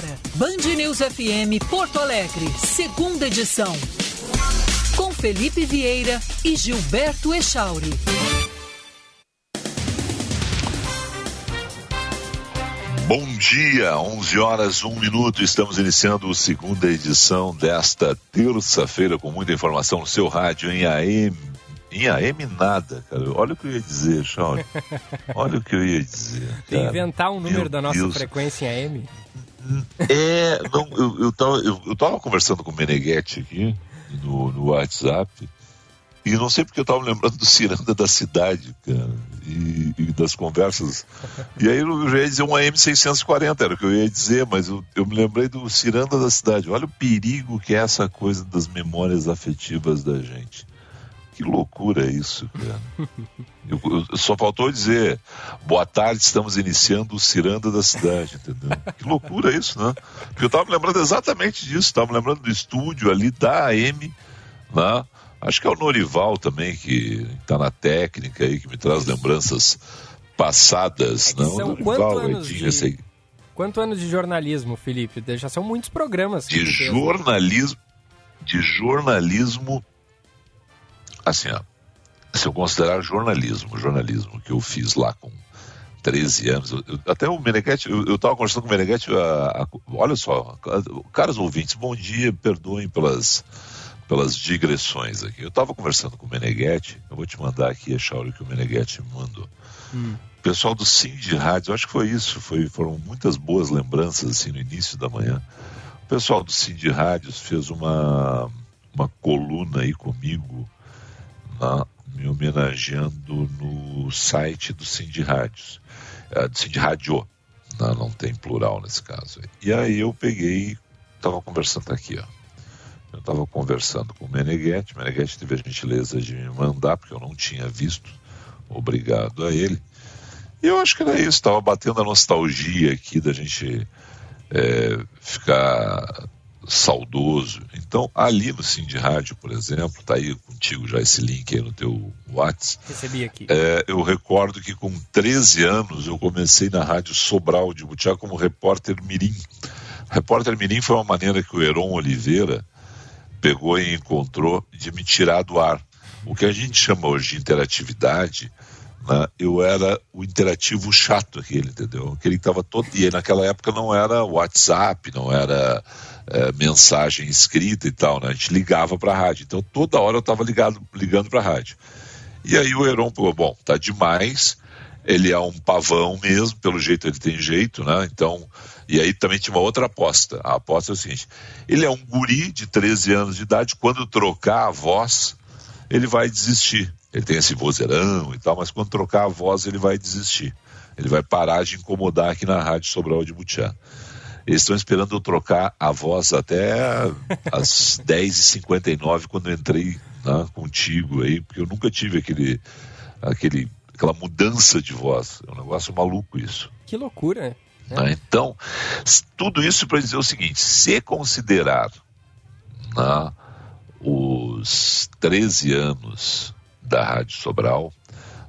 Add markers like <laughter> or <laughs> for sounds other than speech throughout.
agora, Band News FM Porto Alegre, segunda edição. Com Felipe Vieira e Gilberto Echauri. Bom dia, 11 horas, 1 minuto. Estamos iniciando a segunda edição desta terça-feira com muita informação no seu rádio em AM. Em AM nada, cara. Olha o que eu ia dizer, Shawn. Olha o que eu ia dizer. <laughs> Cara. Inventar um número Meu da nossa Deus. frequência em AM? É, não, eu, eu, tava, eu, eu tava conversando com o Meneghetti aqui no, no WhatsApp e não sei porque eu estava lembrando do Ciranda da cidade, cara, e, e, das conversas. E aí eu já ia dizer um AM640, era o que eu ia dizer, mas eu, eu, me lembrei do Ciranda da cidade. Olha o perigo que é essa coisa das memórias afetivas da gente. Que loucura é isso, cara. Eu, eu, só faltou dizer, boa tarde, estamos iniciando o Ciranda da cidade, entendeu? Que loucura é isso, né? Porque eu estava me lembrando exatamente disso, estava me lembrando do estúdio ali da AM, né? Acho que é o Norival também, que está na técnica aí, que me traz lembranças passadas. É não, são Norival, anos de... Esse... Quanto anos de jornalismo, Felipe? Já são muitos programas. De jornalismo, de jornalismo, assim, ó, se eu considerar jornalismo, jornalismo que eu fiz lá com 13 anos, eu, até o Meneghetti, eu estava conversando com o Meneghetti, a, a, olha só, caros ouvintes, bom dia, perdoem pelas pelas digressões aqui. Eu estava conversando com o Meneghetti, eu vou te mandar aqui a Shauri que o Meneghetti me mandou. Hum. O pessoal do Sim de Rádio, acho que foi isso, foi, foram muitas boas lembranças assim no início da manhã. O pessoal do Sim de Rádios fez uma, uma coluna aí comigo, me homenageando no site do de Rádios, é, do de Rádio, não, não tem plural nesse caso. E aí eu peguei, estava conversando aqui, ó. Eu estava conversando com o Meneghetti, o Meneghetti teve a gentileza de me mandar, porque eu não tinha visto, obrigado a ele. E eu acho que era isso, estava batendo a nostalgia aqui da gente é, ficar saudoso. Então, ali no Sim de Rádio, por exemplo, tá aí contigo já esse link aí no teu WhatsApp. Recebi aqui. É, eu recordo que com 13 anos eu comecei na Rádio Sobral de Butiá como repórter mirim. Repórter mirim foi uma maneira que o Heron Oliveira pegou e encontrou de me tirar do ar. O que a gente chama hoje de interatividade, né, eu era o interativo chato aquele, entendeu? Aquele que estava todo. E naquela época não era WhatsApp, não era é, mensagem escrita e tal, né? A gente ligava para a rádio. Então toda hora eu estava ligando para a rádio. E aí o Heron falou: bom, tá demais. Ele é um pavão mesmo, pelo jeito ele tem jeito, né? Então e aí também tinha uma outra aposta. A aposta é o seguinte: ele é um guri de 13 anos de idade, quando trocar a voz, ele vai desistir. Ele tem esse vozeirão e tal, mas quando trocar a voz, ele vai desistir. Ele vai parar de incomodar aqui na Rádio Sobral de Butiá. Eles estão esperando eu trocar a voz até às <laughs> 10h59, quando eu entrei né, contigo aí, porque eu nunca tive aquele, aquele, aquela mudança de voz. É um negócio maluco isso. Que loucura, né? Então, tudo isso para dizer o seguinte: se considerar né, os 13 anos da Rádio Sobral,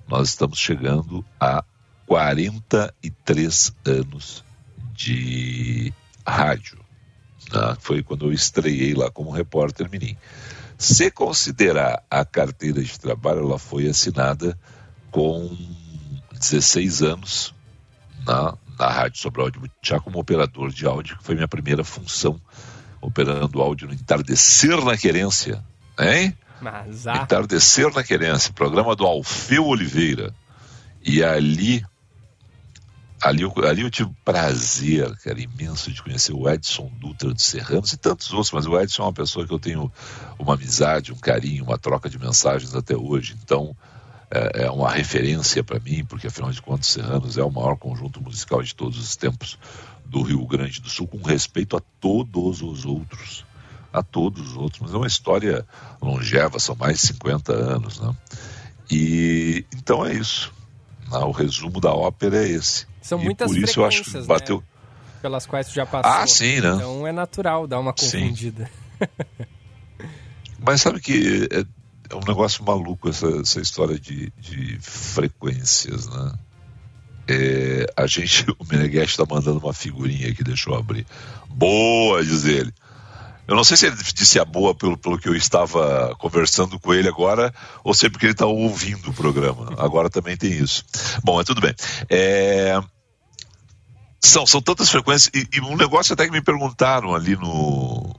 nós estamos chegando a 43 anos de rádio. Né? Foi quando eu estreiei lá como repórter mirim. Se considerar a carteira de trabalho, ela foi assinada com 16 anos na, na Rádio Sobral de Butiá como operador de áudio, que foi minha primeira função, operando áudio no Entardecer na Querência. Hein? Mas, ah. Entardecer na Querência, programa do Alfeu Oliveira. E ali, ali, ali eu tive prazer, cara, imenso de conhecer o Edson Dutra de Serranos e tantos outros, mas o Edson é uma pessoa que eu tenho uma amizade, um carinho, uma troca de mensagens até hoje. Então, é, é uma referência para mim, porque afinal de contas, Serranos é o maior conjunto musical de todos os tempos do Rio Grande do Sul, com respeito a todos os outros. A todos os outros, mas é uma história longeva, são mais de 50 anos, né? E então é isso. Né? O resumo da ópera é esse. São e muitas por isso eu acho que bateu. Né? Pelas quais tu já passou. Ah, sim, né? Então é natural dar uma confundida. <laughs> Mas sabe que é, é um negócio maluco essa, essa história de, de frequências, né? É, a gente, <laughs> o Meneghetti está mandando uma figurinha aqui, deixa eu abrir. Boa, diz ele. Eu não sei se ele disse a boa pelo, pelo que eu estava conversando com ele agora, ou se é porque ele está ouvindo o programa. Agora também tem isso. Bom, é tudo bem. É, são, são tantas frequências. E, e, um negócio até que me perguntaram ali no.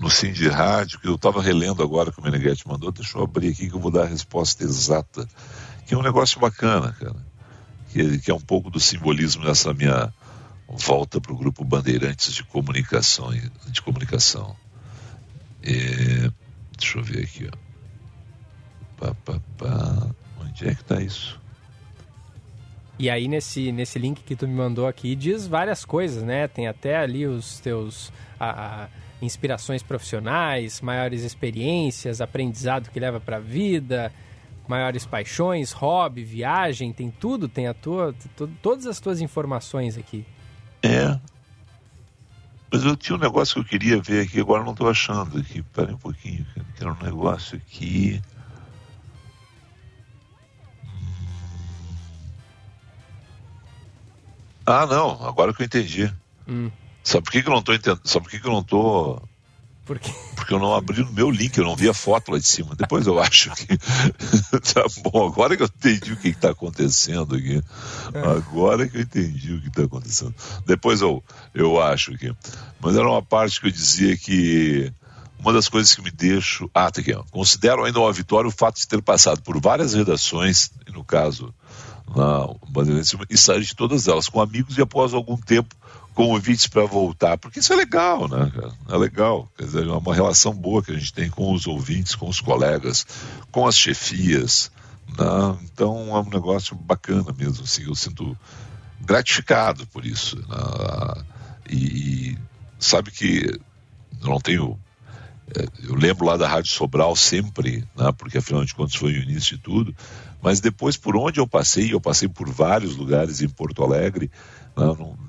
No Sim de Rádio, que eu estava relendo agora que o Meneghetti mandou. Deixa eu abrir aqui que eu vou dar a resposta exata. Que é um negócio bacana, cara. Que, que é um pouco do simbolismo dessa minha volta para o grupo Bandeirantes de Comunicação. De comunicação. É, deixa eu ver aqui, ó. Pá, pá, pá. Onde é que está isso? E aí nesse, nesse link que tu me mandou aqui diz várias coisas, né? Tem até ali os teus a, a, inspirações profissionais, maiores experiências, aprendizado que leva para a vida, maiores paixões, hobby, viagem, tem tudo, tem a tua, todas as tuas informações aqui. É. Mas eu tinha um negócio que eu queria ver aqui, agora não estou achando aqui. Pera um pouquinho, que era um negócio aqui. Ah, não, agora que eu entendi. Hum. Sabe por que, que eu não tô entendendo? Sabe por que, que eu não tô. Por quê? Porque eu não abri no meu link, eu não vi a foto lá de cima. Depois eu acho que. <laughs> tá bom, agora que eu entendi o que está acontecendo aqui. É. Agora que eu entendi o que está acontecendo. Depois eu, eu acho que. Mas era uma parte que eu dizia que. Uma das coisas que me deixo. Ah, tá aqui, ó. Considero ainda uma vitória o fato de ter passado por várias redações, e no caso na Bandeirantes e sair de todas elas com amigos e após algum tempo convites para voltar, porque isso é legal, né? É legal, quer dizer, é uma relação boa que a gente tem com os ouvintes, com os colegas, com as chefias, né? então é um negócio bacana mesmo, assim, eu sinto gratificado por isso, né? e, e sabe que eu não tenho é, eu lembro lá da Rádio Sobral sempre, né, porque afinal de contas foi o início de tudo, mas depois por onde eu passei, eu passei por vários lugares em Porto Alegre, né, não,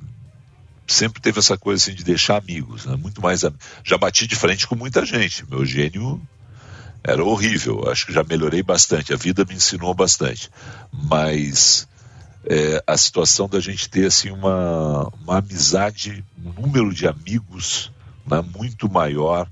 sempre teve essa coisa assim de deixar amigos, né, muito mais já bati de frente com muita gente, meu gênio era horrível, acho que já melhorei bastante, a vida me ensinou bastante, mas é, a situação da gente ter assim uma, uma amizade, um número de amigos né, muito maior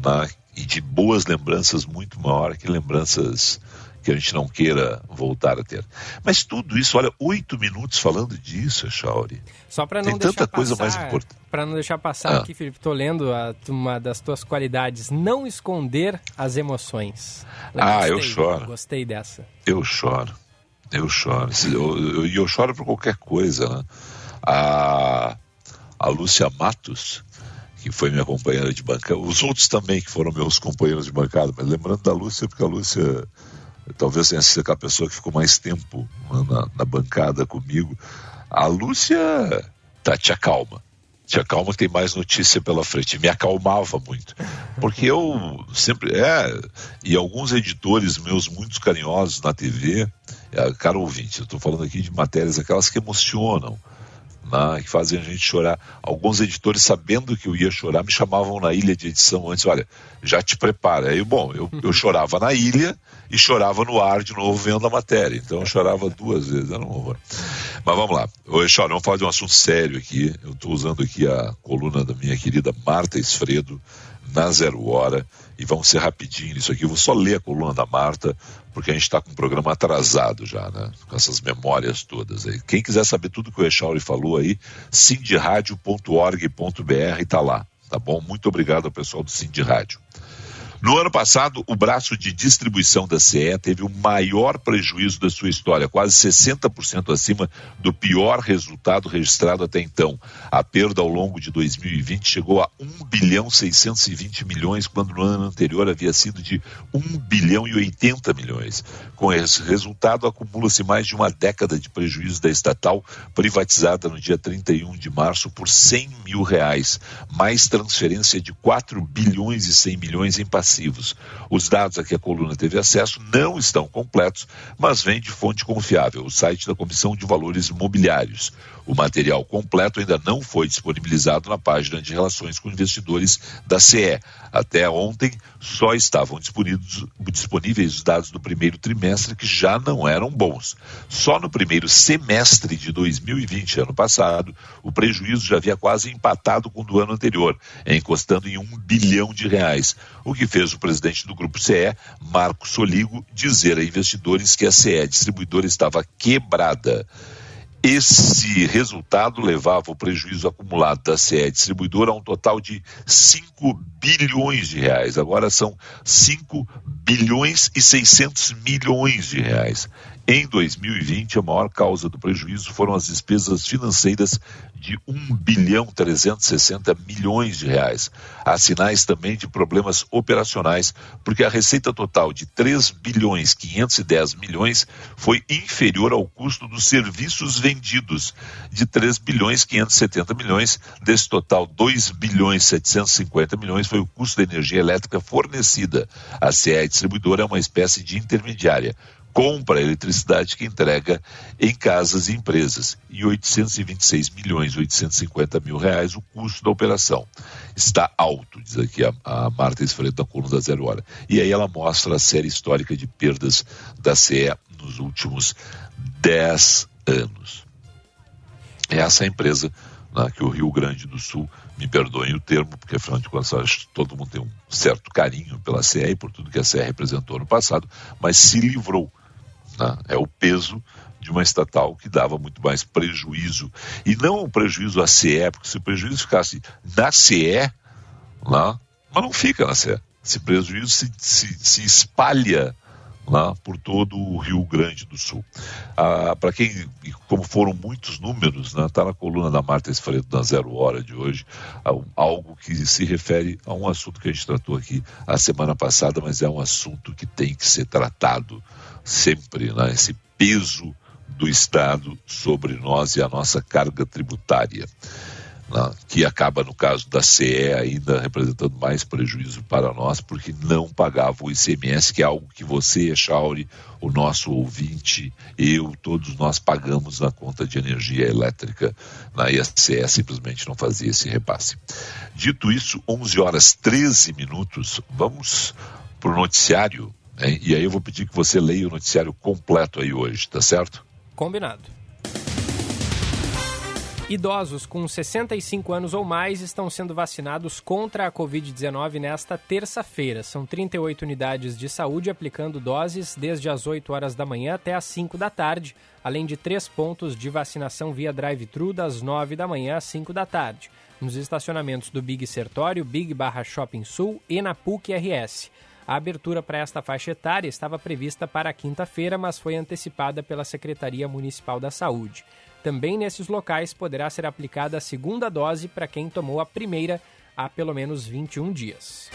tá? e de boas lembranças muito maior que lembranças que a gente não queira voltar a ter. Mas tudo isso, olha, oito minutos falando disso, Chauri. Só para não Tem tanta passar, coisa mais importante. Para não deixar passar ah. aqui, Felipe, estou lendo a, uma das tuas qualidades, não esconder as emoções. Eu ah, gostei, eu choro. Gostei dessa. Eu choro. Eu choro. E eu, eu, eu, choro por qualquer coisa. Né? A, a Lúcia Matos, que foi minha companheira de bancada, os outros também que foram meus companheiros de bancada, mas lembrando da Lúcia, porque a Lúcia talvez tenha sido aquela pessoa que ficou mais tempo na, na bancada comigo. A Lúcia tá, te acalma. Te acalma que tem mais notícia pela frente. Me acalmava muito. Porque eu sempre. É, e alguns editores meus muito carinhosos na TV, é, cara ouvinte, eu estou falando aqui de matérias aquelas que emocionam né, que fazem a gente chorar. Alguns editores, sabendo que eu ia chorar, me chamavam na ilha de edição antes, olha, já te prepara. Aí, bom, eu, eu <laughs> chorava na ilha e chorava no ar de novo vendo a matéria. Então eu chorava duas vezes, era um horror. Mas vamos lá. Oi, Chora, vamos falar de um assunto sério aqui. Eu estou usando aqui a coluna da minha querida Marta Esfredo, na Zero Hora e vamos ser rapidinho nisso aqui. Eu vou só ler a coluna da Marta, porque a gente está com um programa atrasado já, né? Com essas memórias todas aí. Quem quiser saber tudo que o Echauri falou aí, sindirádio.org.br está lá, tá bom? Muito obrigado ao pessoal do Cindy Rádio. No ano passado, o braço de distribuição da CE teve o maior prejuízo da sua história, quase 60% acima do pior resultado registrado até então. A perda ao longo de 2020 chegou a 1 bilhão 620 milhões, quando no ano anterior havia sido de 1 bilhão e 80 milhões. Com esse resultado, acumula-se mais de uma década de prejuízo da estatal, privatizada no dia 31 de março por 100 mil reais, mais transferência de 4 bilhões e 100 milhões em passagem Os dados a que a coluna teve acesso não estão completos, mas vêm de fonte confiável, o site da Comissão de Valores Imobiliários. O material completo ainda não foi disponibilizado na página de relações com investidores da CE. Até ontem, só estavam disponíveis os dados do primeiro trimestre, que já não eram bons. Só no primeiro semestre de 2020, ano passado, o prejuízo já havia quase empatado com o do ano anterior, encostando em um bilhão de reais, o que fez o presidente do Grupo CE, Marco Soligo, dizer a investidores que a CE distribuidora estava quebrada. Esse resultado levava o prejuízo acumulado da CE distribuidora a um total de 5 bilhões de reais. Agora são 5 bilhões e 600 milhões de reais. Em 2020, a maior causa do prejuízo foram as despesas financeiras de 1 bilhão 360 milhões de reais. Há sinais também de problemas operacionais, porque a receita total de 3 bilhões 510 milhões foi inferior ao custo dos serviços vendidos, de 3 bilhões 570 milhões. Desse total, 2 bilhões 750 milhões foi o custo da energia elétrica fornecida. A CE Distribuidora é uma espécie de intermediária compra a eletricidade que entrega em casas e empresas. E 826 milhões 850 mil reais o custo da operação. Está alto, diz aqui a, a Marta Esfredo da coluna da Zero Hora. E aí ela mostra a série histórica de perdas da CE nos últimos 10 anos. Essa é a empresa né, que o Rio Grande do Sul, me perdoem o termo, porque afinal de contas acho que todo mundo tem um certo carinho pela CE e por tudo que a CE representou no passado, mas se livrou né? É o peso de uma estatal que dava muito mais prejuízo. E não um prejuízo à CE, porque se o prejuízo ficasse na CE, lá, né? mas não fica na CE. Esse prejuízo se, se, se espalha lá né? por todo o Rio Grande do Sul. Ah, Para quem, como foram muitos números, está né, tá na coluna da Marta Esfredo na Zero Hora de hoje, algo que se refere a um assunto que a gente tratou aqui a semana passada, mas é um assunto que tem que ser tratado sempre né, esse peso do Estado sobre nós e a nossa carga tributária, né, que acaba, no caso da CE, ainda representando mais prejuízo para nós, porque não pagava o ICMS, que é algo que você, Chauri, o nosso ouvinte, eu, todos nós pagamos na conta de energia elétrica, na né, e a CE simplesmente não fazia esse repasse. Dito isso, 11 horas 13 minutos, vamos para o noticiário e aí eu vou pedir que você leia o noticiário completo aí hoje, tá certo? Combinado. Idosos com 65 anos ou mais estão sendo vacinados contra a Covid-19 nesta terça-feira. São 38 unidades de saúde aplicando doses desde as 8 horas da manhã até as 5 da tarde, além de três pontos de vacinação via drive-thru das 9 da manhã às 5 da tarde, nos estacionamentos do Big Sertório, Big Barra Shopping Sul e na PUC RS. A abertura para esta faixa etária estava prevista para quinta-feira, mas foi antecipada pela Secretaria Municipal da Saúde. Também nesses locais poderá ser aplicada a segunda dose para quem tomou a primeira há pelo menos 21 dias.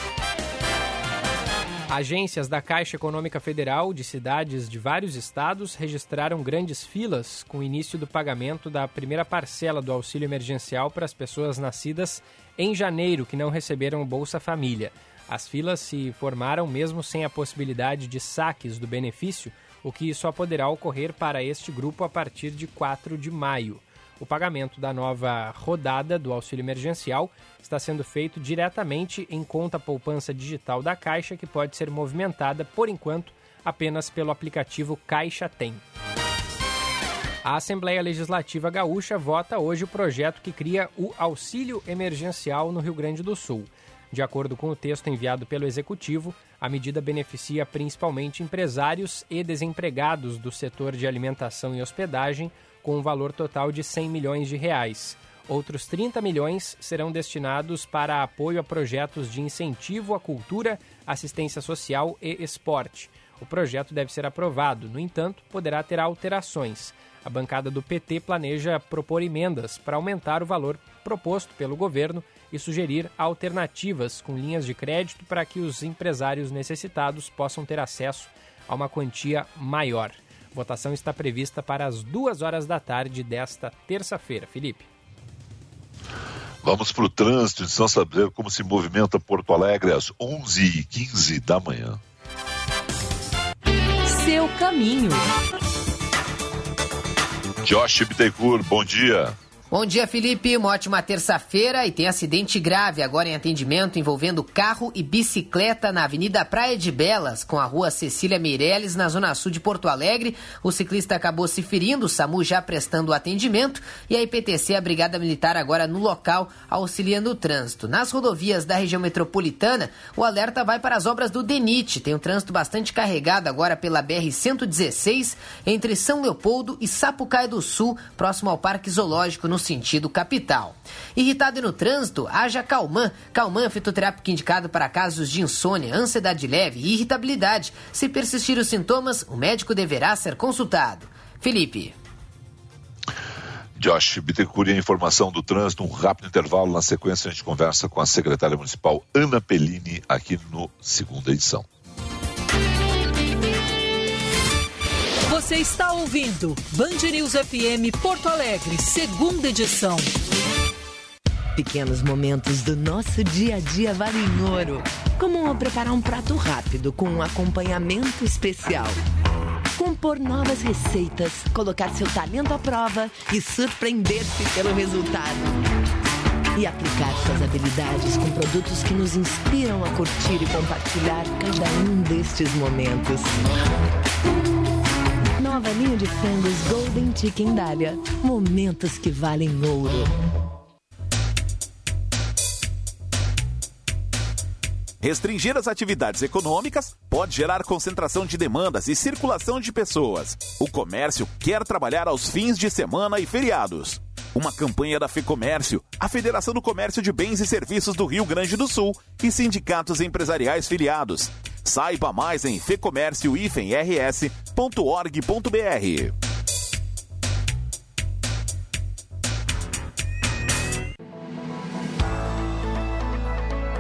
Agências da Caixa Econômica Federal de cidades de vários estados registraram grandes filas com o início do pagamento da primeira parcela do auxílio emergencial para as pessoas nascidas em janeiro que não receberam o Bolsa Família. As filas se formaram mesmo sem a possibilidade de saques do benefício, o que só poderá ocorrer para este grupo a partir de 4 de maio. O pagamento da nova rodada do auxílio emergencial está sendo feito diretamente em conta poupança digital da Caixa, que pode ser movimentada, por enquanto, apenas pelo aplicativo Caixa Tem. A Assembleia Legislativa Gaúcha vota hoje o projeto que cria o auxílio emergencial no Rio Grande do Sul. De acordo com o texto enviado pelo Executivo, a medida beneficia principalmente empresários e desempregados do setor de alimentação e hospedagem, com um valor total de 100 milhões de reais. Outros 30 milhões serão destinados para apoio a projetos de incentivo à cultura, assistência social e esporte. O projeto deve ser aprovado, no entanto, poderá ter alterações. A bancada do PT planeja propor emendas para aumentar o valor proposto pelo governo e sugerir alternativas com linhas de crédito para que os empresários necessitados possam ter acesso a uma quantia maior. votação está prevista para as duas horas da tarde desta terça-feira. Felipe. Vamos para o trânsito de São saber como se movimenta Porto Alegre às 11h15 da manhã. Seu caminho. Josh Bittencourt, bom dia. Bom dia, Felipe. Uma ótima terça-feira e tem acidente grave agora em atendimento envolvendo carro e bicicleta na Avenida Praia de Belas, com a rua Cecília Meirelles, na zona sul de Porto Alegre. O ciclista acabou se ferindo, o SAMU já prestando atendimento e a IPTC, a Brigada Militar, agora no local, auxiliando o trânsito. Nas rodovias da região metropolitana, o alerta vai para as obras do DENIT. Tem um trânsito bastante carregado agora pela BR-116, entre São Leopoldo e Sapucaia do Sul, próximo ao Parque Zoológico, no sentido capital. Irritado no trânsito, haja Calman. Calman é fitoterápico indicado para casos de insônia, ansiedade leve e irritabilidade. Se persistir os sintomas, o médico deverá ser consultado. Felipe. Josh Bittencourt, a informação do trânsito, um rápido intervalo. Na sequência, a gente conversa com a secretária municipal Ana Pellini, aqui no segunda edição. Você está ouvindo Band News FM Porto Alegre, segunda edição. Pequenos momentos do nosso dia a dia valem ouro. Como preparar um prato rápido com um acompanhamento especial. Compor novas receitas, colocar seu talento à prova e surpreender-se pelo resultado. E aplicar suas habilidades com produtos que nos inspiram a curtir e compartilhar cada um destes momentos. Nova linha de frangos Golden Chicken Dália. Momentos que valem ouro. Restringir as atividades econômicas pode gerar concentração de demandas e circulação de pessoas. O comércio quer trabalhar aos fins de semana e feriados. Uma campanha da FEComércio, a Federação do Comércio de Bens e Serviços do Rio Grande do Sul e sindicatos empresariais filiados. Saiba mais em fecomércio-rs.org.br.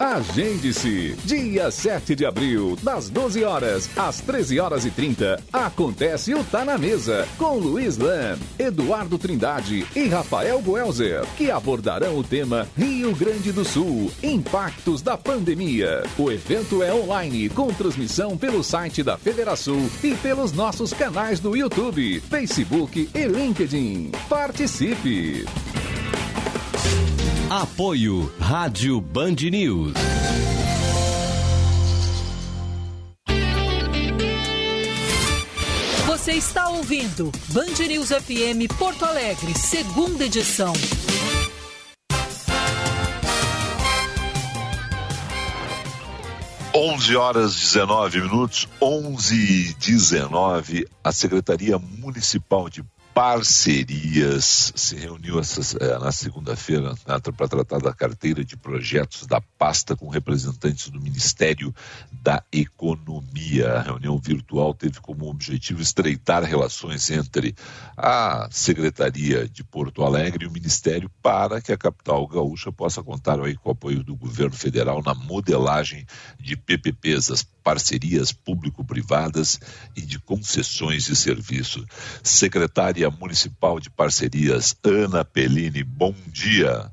Agende-se! Dia 7 de abril, das 12 horas às 13 horas e 30, acontece o Tá na Mesa, com Luiz Lam, Eduardo Trindade e Rafael Goelzer, que abordarão o tema Rio Grande do Sul, impactos da pandemia. O evento é online, com transmissão pelo site da Federação e pelos nossos canais do YouTube, Facebook e LinkedIn. Participe! Apoio Rádio Band News. Você está ouvindo Band News FM Porto Alegre, segunda edição. Onze horas 19 minutos, 11 e 19, a Secretaria Municipal de parcerias. Se reuniu essa, é, na segunda-feira para tratar da carteira de projetos da pasta com representantes do Ministério da Economia. A reunião virtual teve como objetivo estreitar relações entre a Secretaria de Porto Alegre e o Ministério para que a capital gaúcha possa contar com o apoio do governo federal na modelagem de PPPs, as parcerias público-privadas e de concessões de serviço. Secretária Municipal de Parcerias, Ana Pellini, bom dia.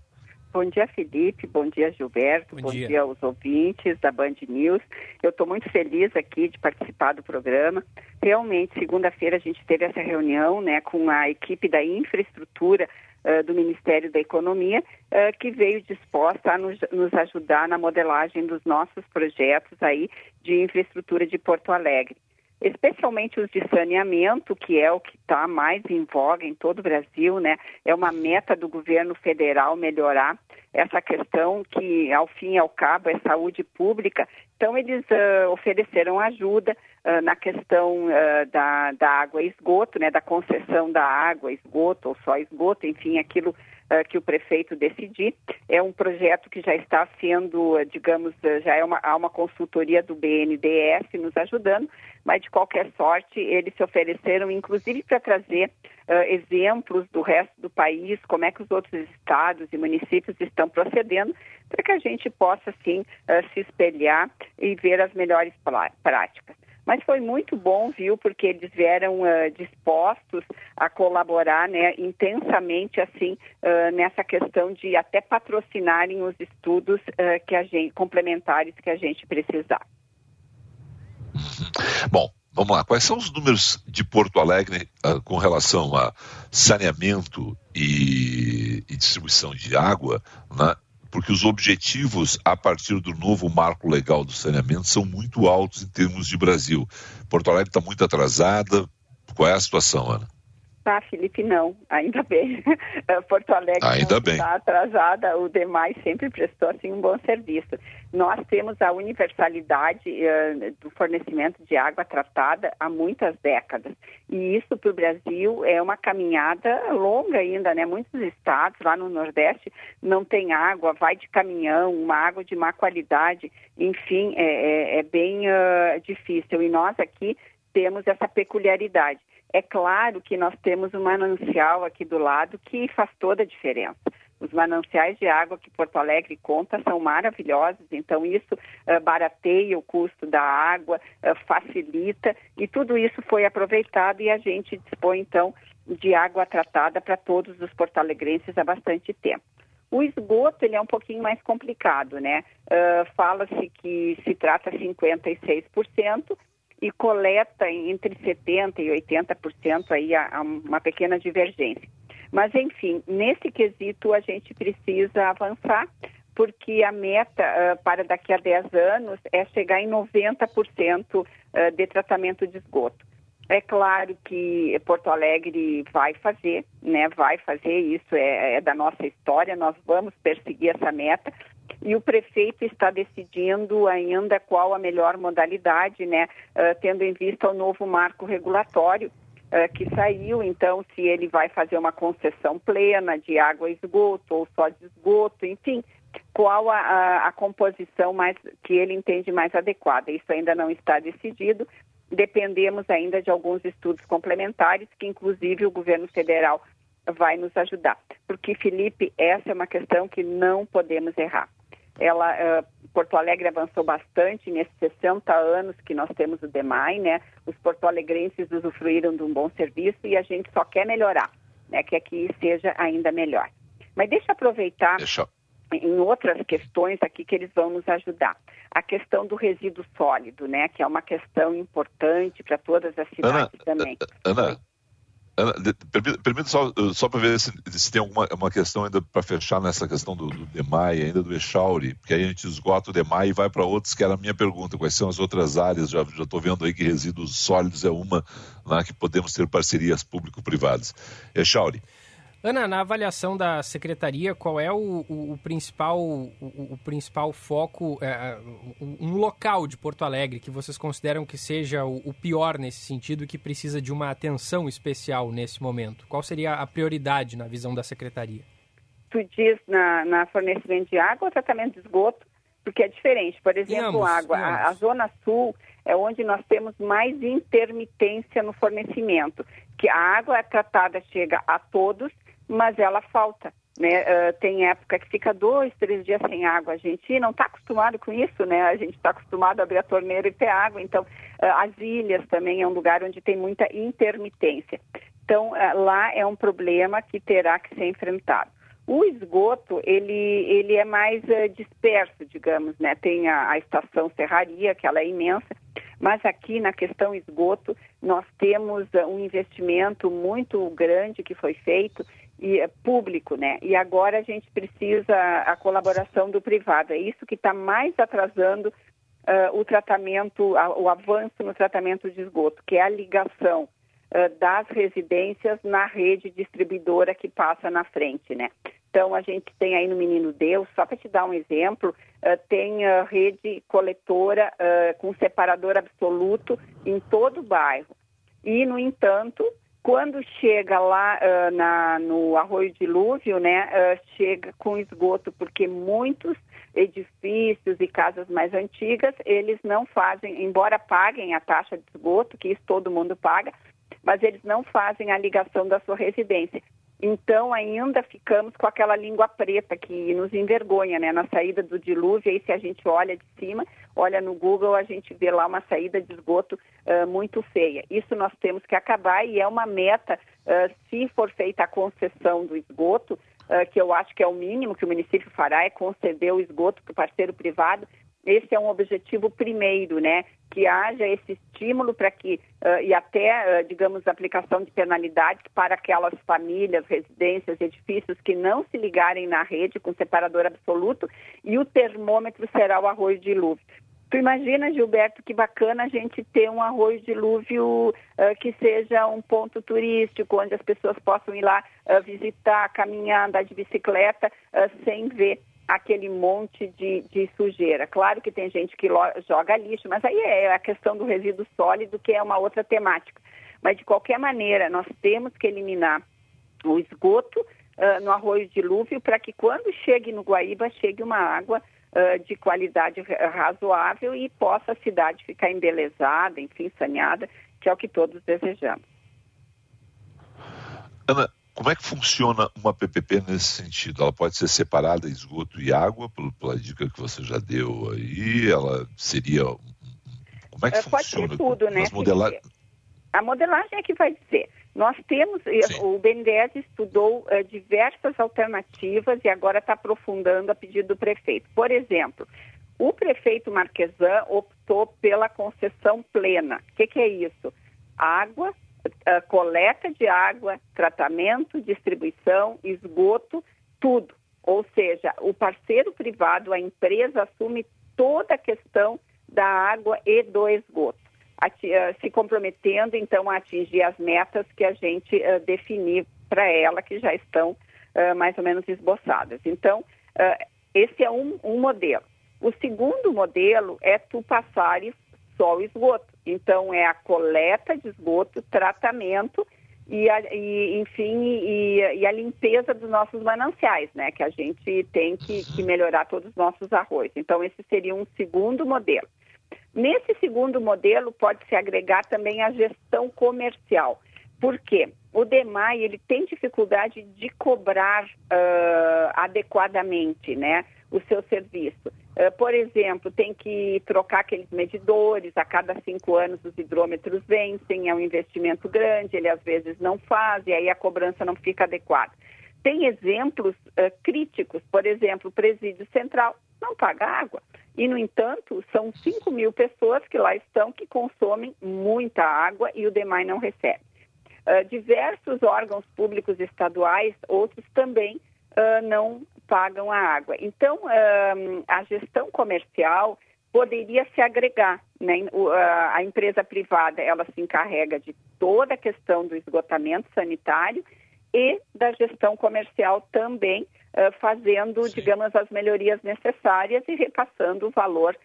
Bom dia, Felipe. Bom dia, Gilberto. Bom, bom dia. dia. aos ouvintes da Band News. Eu estou muito feliz aqui de participar do programa. Realmente, segunda-feira a gente teve essa reunião né, com a equipe da infraestrutura uh, do Ministério da Economia, uh, que veio disposta a nos, nos ajudar na modelagem dos nossos projetos aí de infraestrutura de Porto Alegre especialmente os de saneamento, que é o que está mais em voga em todo o Brasil, né? É uma meta do governo federal melhorar essa questão que, ao fim e ao cabo, é saúde pública. Então, eles uh, ofereceram ajuda uh, na questão uh, da, da água e esgoto, né? Da concessão da água, esgoto ou só esgoto, enfim, aquilo que o prefeito decidir. É um projeto que já está sendo, uh, digamos, já é uma, há uma consultoria do BNDES nos ajudando, mas de qualquer sorte eles se ofereceram, inclusive para trazer exemplos do resto do país, como é que os outros estados e municípios estão procedendo, para que a gente possa, sim, se espelhar e ver as melhores práticas. Mas foi muito bom, viu, porque eles vieram uh, dispostos a colaborar né, intensamente assim uh, nessa questão de até patrocinarem os estudos uh, que a gente, complementares que a gente precisar. Uhum. Bom, Vamos lá, quais são os números de Porto Alegre uh, com relação a saneamento e, e distribuição de água né, porque os objetivos a partir do novo marco legal do saneamento são muito altos em termos de Brasil. Porto Alegre está muito atrasada. Qual é a situação, Ana? Tá, Felipe, não, ainda bem. <laughs> Porto Alegre ainda bem. está atrasada, o demais sempre prestou assim, um bom serviço. Nós temos a universalidade uh, do fornecimento de água tratada há muitas décadas. E isso para o Brasil é uma caminhada longa ainda, né? Muitos estados lá no Nordeste não tem água, vai de caminhão, uma água de má qualidade, enfim, é, é, é bem uh, difícil. E nós aqui temos essa peculiaridade. É claro que nós temos um manancial aqui do lado que faz toda a diferença. Os mananciais de água que Porto Alegre conta são maravilhosos, então isso uh, barateia o custo da água, uh, facilita e tudo isso foi aproveitado e a gente dispõe então de água tratada para todos os porto-alegrenses há bastante tempo. O esgoto ele é um pouquinho mais complicado, né? Uh, Fala-se que se trata 56%, e coleta entre 70% e 80% aí há uma pequena divergência. Mas, enfim, nesse quesito a gente precisa avançar, porque a meta uh, para daqui a 10 anos é chegar em 90% uh, de tratamento de esgoto. É claro que Porto Alegre vai fazer, né? Vai fazer isso, é, é da nossa história, nós vamos perseguir essa meta, e o prefeito está decidindo ainda qual a melhor modalidade, né, uh, tendo em vista o novo marco regulatório uh, que saiu, então se ele vai fazer uma concessão plena de água e esgoto ou só de esgoto, enfim, qual a, a, a composição mais que ele entende mais adequada. Isso ainda não está decidido. Dependemos ainda de alguns estudos complementares que, inclusive, o governo federal vai nos ajudar. Porque, Felipe, essa é uma questão que não podemos errar. Ela, uh, Porto Alegre avançou bastante nesses 60 anos que nós temos o DEMAI, né? Os porto-alegrenses usufruíram de um bom serviço e a gente só quer melhorar, né? Que aqui seja ainda melhor. Mas deixa eu aproveitar deixa. em outras questões aqui que eles vão nos ajudar. A questão do resíduo sólido, né? Que é uma questão importante para todas as cidades Ana, também. Ana, Permita só, só para ver se, se, tem alguma uma questão ainda para fechar nessa questão do, do DEMAI, ainda do Echauri, porque aí a gente esgota o DEMAI e vai para outros, que era a minha pergunta, quais são as outras áreas, já estou vendo aí que resíduos sólidos é uma lá que podemos ter parcerias público-privadas. Echauri. Ana, na avaliação da secretaria, qual é o, o, o principal, o, o, principal foco, é, um local de Porto Alegre que vocês consideram que seja o, pior nesse sentido e que precisa de uma atenção especial nesse momento? Qual seria a prioridade na visão da secretaria? Tu diz na, na fornecimento de água ou tratamento de esgoto? Porque é diferente. Por exemplo, ambos, água. A, a Zona Sul é onde nós temos mais intermitência no fornecimento, que a água tratada chega a todos mas ela falta. Né? Uh, tem época que fica dois, três dias sem água. A gente não está acostumado com isso, né? A gente está acostumado a abrir a torneira e ter água. Então, uh, as ilhas também é um lugar onde tem muita intermitência. Então, uh, lá é um problema que terá que ser enfrentado. O esgoto, ele, ele é mais disperso, digamos, né? Tem a, a estação Serraria, que ela é imensa, mas aqui na questão esgoto, nós temos um investimento muito grande que foi feito e é público, né? E agora a gente precisa a colaboração do privado. É isso que está mais atrasando uh, o tratamento, a, o avanço no tratamento de esgoto, que é a ligação uh, das residências na rede distribuidora que passa na frente, né? Então a gente tem aí no Menino Deus, só para te dar um exemplo, uh, tem rede coletora com separador absoluto em todo o bairro. E, no entanto, quando chega lá uh, na, no arroio dilúvio, né, uh, chega com esgoto, porque muitos edifícios e casas mais antigas, eles não fazem, embora paguem a taxa de esgoto, que isso todo mundo paga, mas eles não fazem a ligação da sua residência. Então, ainda ficamos com aquela língua preta que nos envergonha, né? Na saída do dilúvio, aí se a gente olha de cima, olha no Google, a gente vê lá uma saída de esgoto uh, muito feia. Isso nós temos que acabar e é uma meta, uh, se for feita a concessão do esgoto, uh, que eu acho que é o mínimo que o município fará, é conceder o esgoto para o parceiro privado, esse é um objetivo primeiro, né? Que haja esse estímulo para que, uh, e até, uh, digamos, aplicação de penalidades para aquelas famílias, residências, edifícios que não se ligarem na rede com separador absoluto e o termômetro será o arroz dilúvio. Tu imagina, Gilberto, que bacana a gente ter um arroz dilúvio uh, que seja um ponto turístico, onde as pessoas possam ir lá visitar, caminhar, andar de bicicleta, sem ver aquele monte de, de, sujeira. Claro que tem gente que joga lixo, mas aí é a questão do resíduo sólido, que é uma outra temática. Mas, de qualquer maneira, nós temos que eliminar o esgoto uh, no arroio dilúvio para que, quando chegue no Guaíba, chegue uma água uh, de qualidade razoável e possa a cidade ficar embelezada, enfim, saneada, que é o que todos desejamos. Ana, como é que funciona uma PPP nesse sentido? Ela pode ser separada esgoto e água, pela dica que você já deu aí? Ela seria. Como é que é, funciona? Pode ser tudo, né? Modelar... A modelagem é que vai dizer. Nós temos, Sim. o BNDES estudou uh, diversas alternativas e agora está aprofundando a pedido do prefeito. Por exemplo, o prefeito Marquesan optou pela concessão plena. O que, que é isso? Água, uh, coleta de água, tratamento, distribuição, esgoto, tudo. Ou seja, o parceiro privado, a empresa, assume toda a questão da água e do esgoto, se comprometendo então a atingir as metas que a gente uh, definir para ela, que já estão uh, mais ou menos esboçadas. Então, uh, esse é um, um modelo. O segundo modelo é tu passares só o esgoto. Então, é a coleta de esgoto, tratamento e, a, e enfim, e, e, a limpeza dos nossos mananciais, né? Que a gente tem que, que melhorar todos os nossos arroz. Então, esse seria um segundo modelo. Nesse segundo modelo, pode se agregar também a gestão comercial. Por quê? O DEMAI, ele tem dificuldade de cobrar uh, adequadamente, né? O seu serviço. Eh, por exemplo, tem que trocar aqueles medidores, a cada cinco anos os hidrômetros vencem, é um investimento grande, ele às vezes não faz, e aí a cobrança não fica adequada. Tem exemplos uh, críticos, por exemplo, o presídio central não paga água. E, no entanto, são 5 mil pessoas que lá estão que consomem muita água e o demais não recebe. Uh, diversos órgãos públicos estaduais, outros também, uh, não pagam a água. Então, a gestão comercial poderia se agregar. Né? a empresa privada ela se encarrega de toda a questão do esgotamento sanitário e da gestão comercial também, fazendo, Sim. digamos, as melhorias necessárias e repassando o valor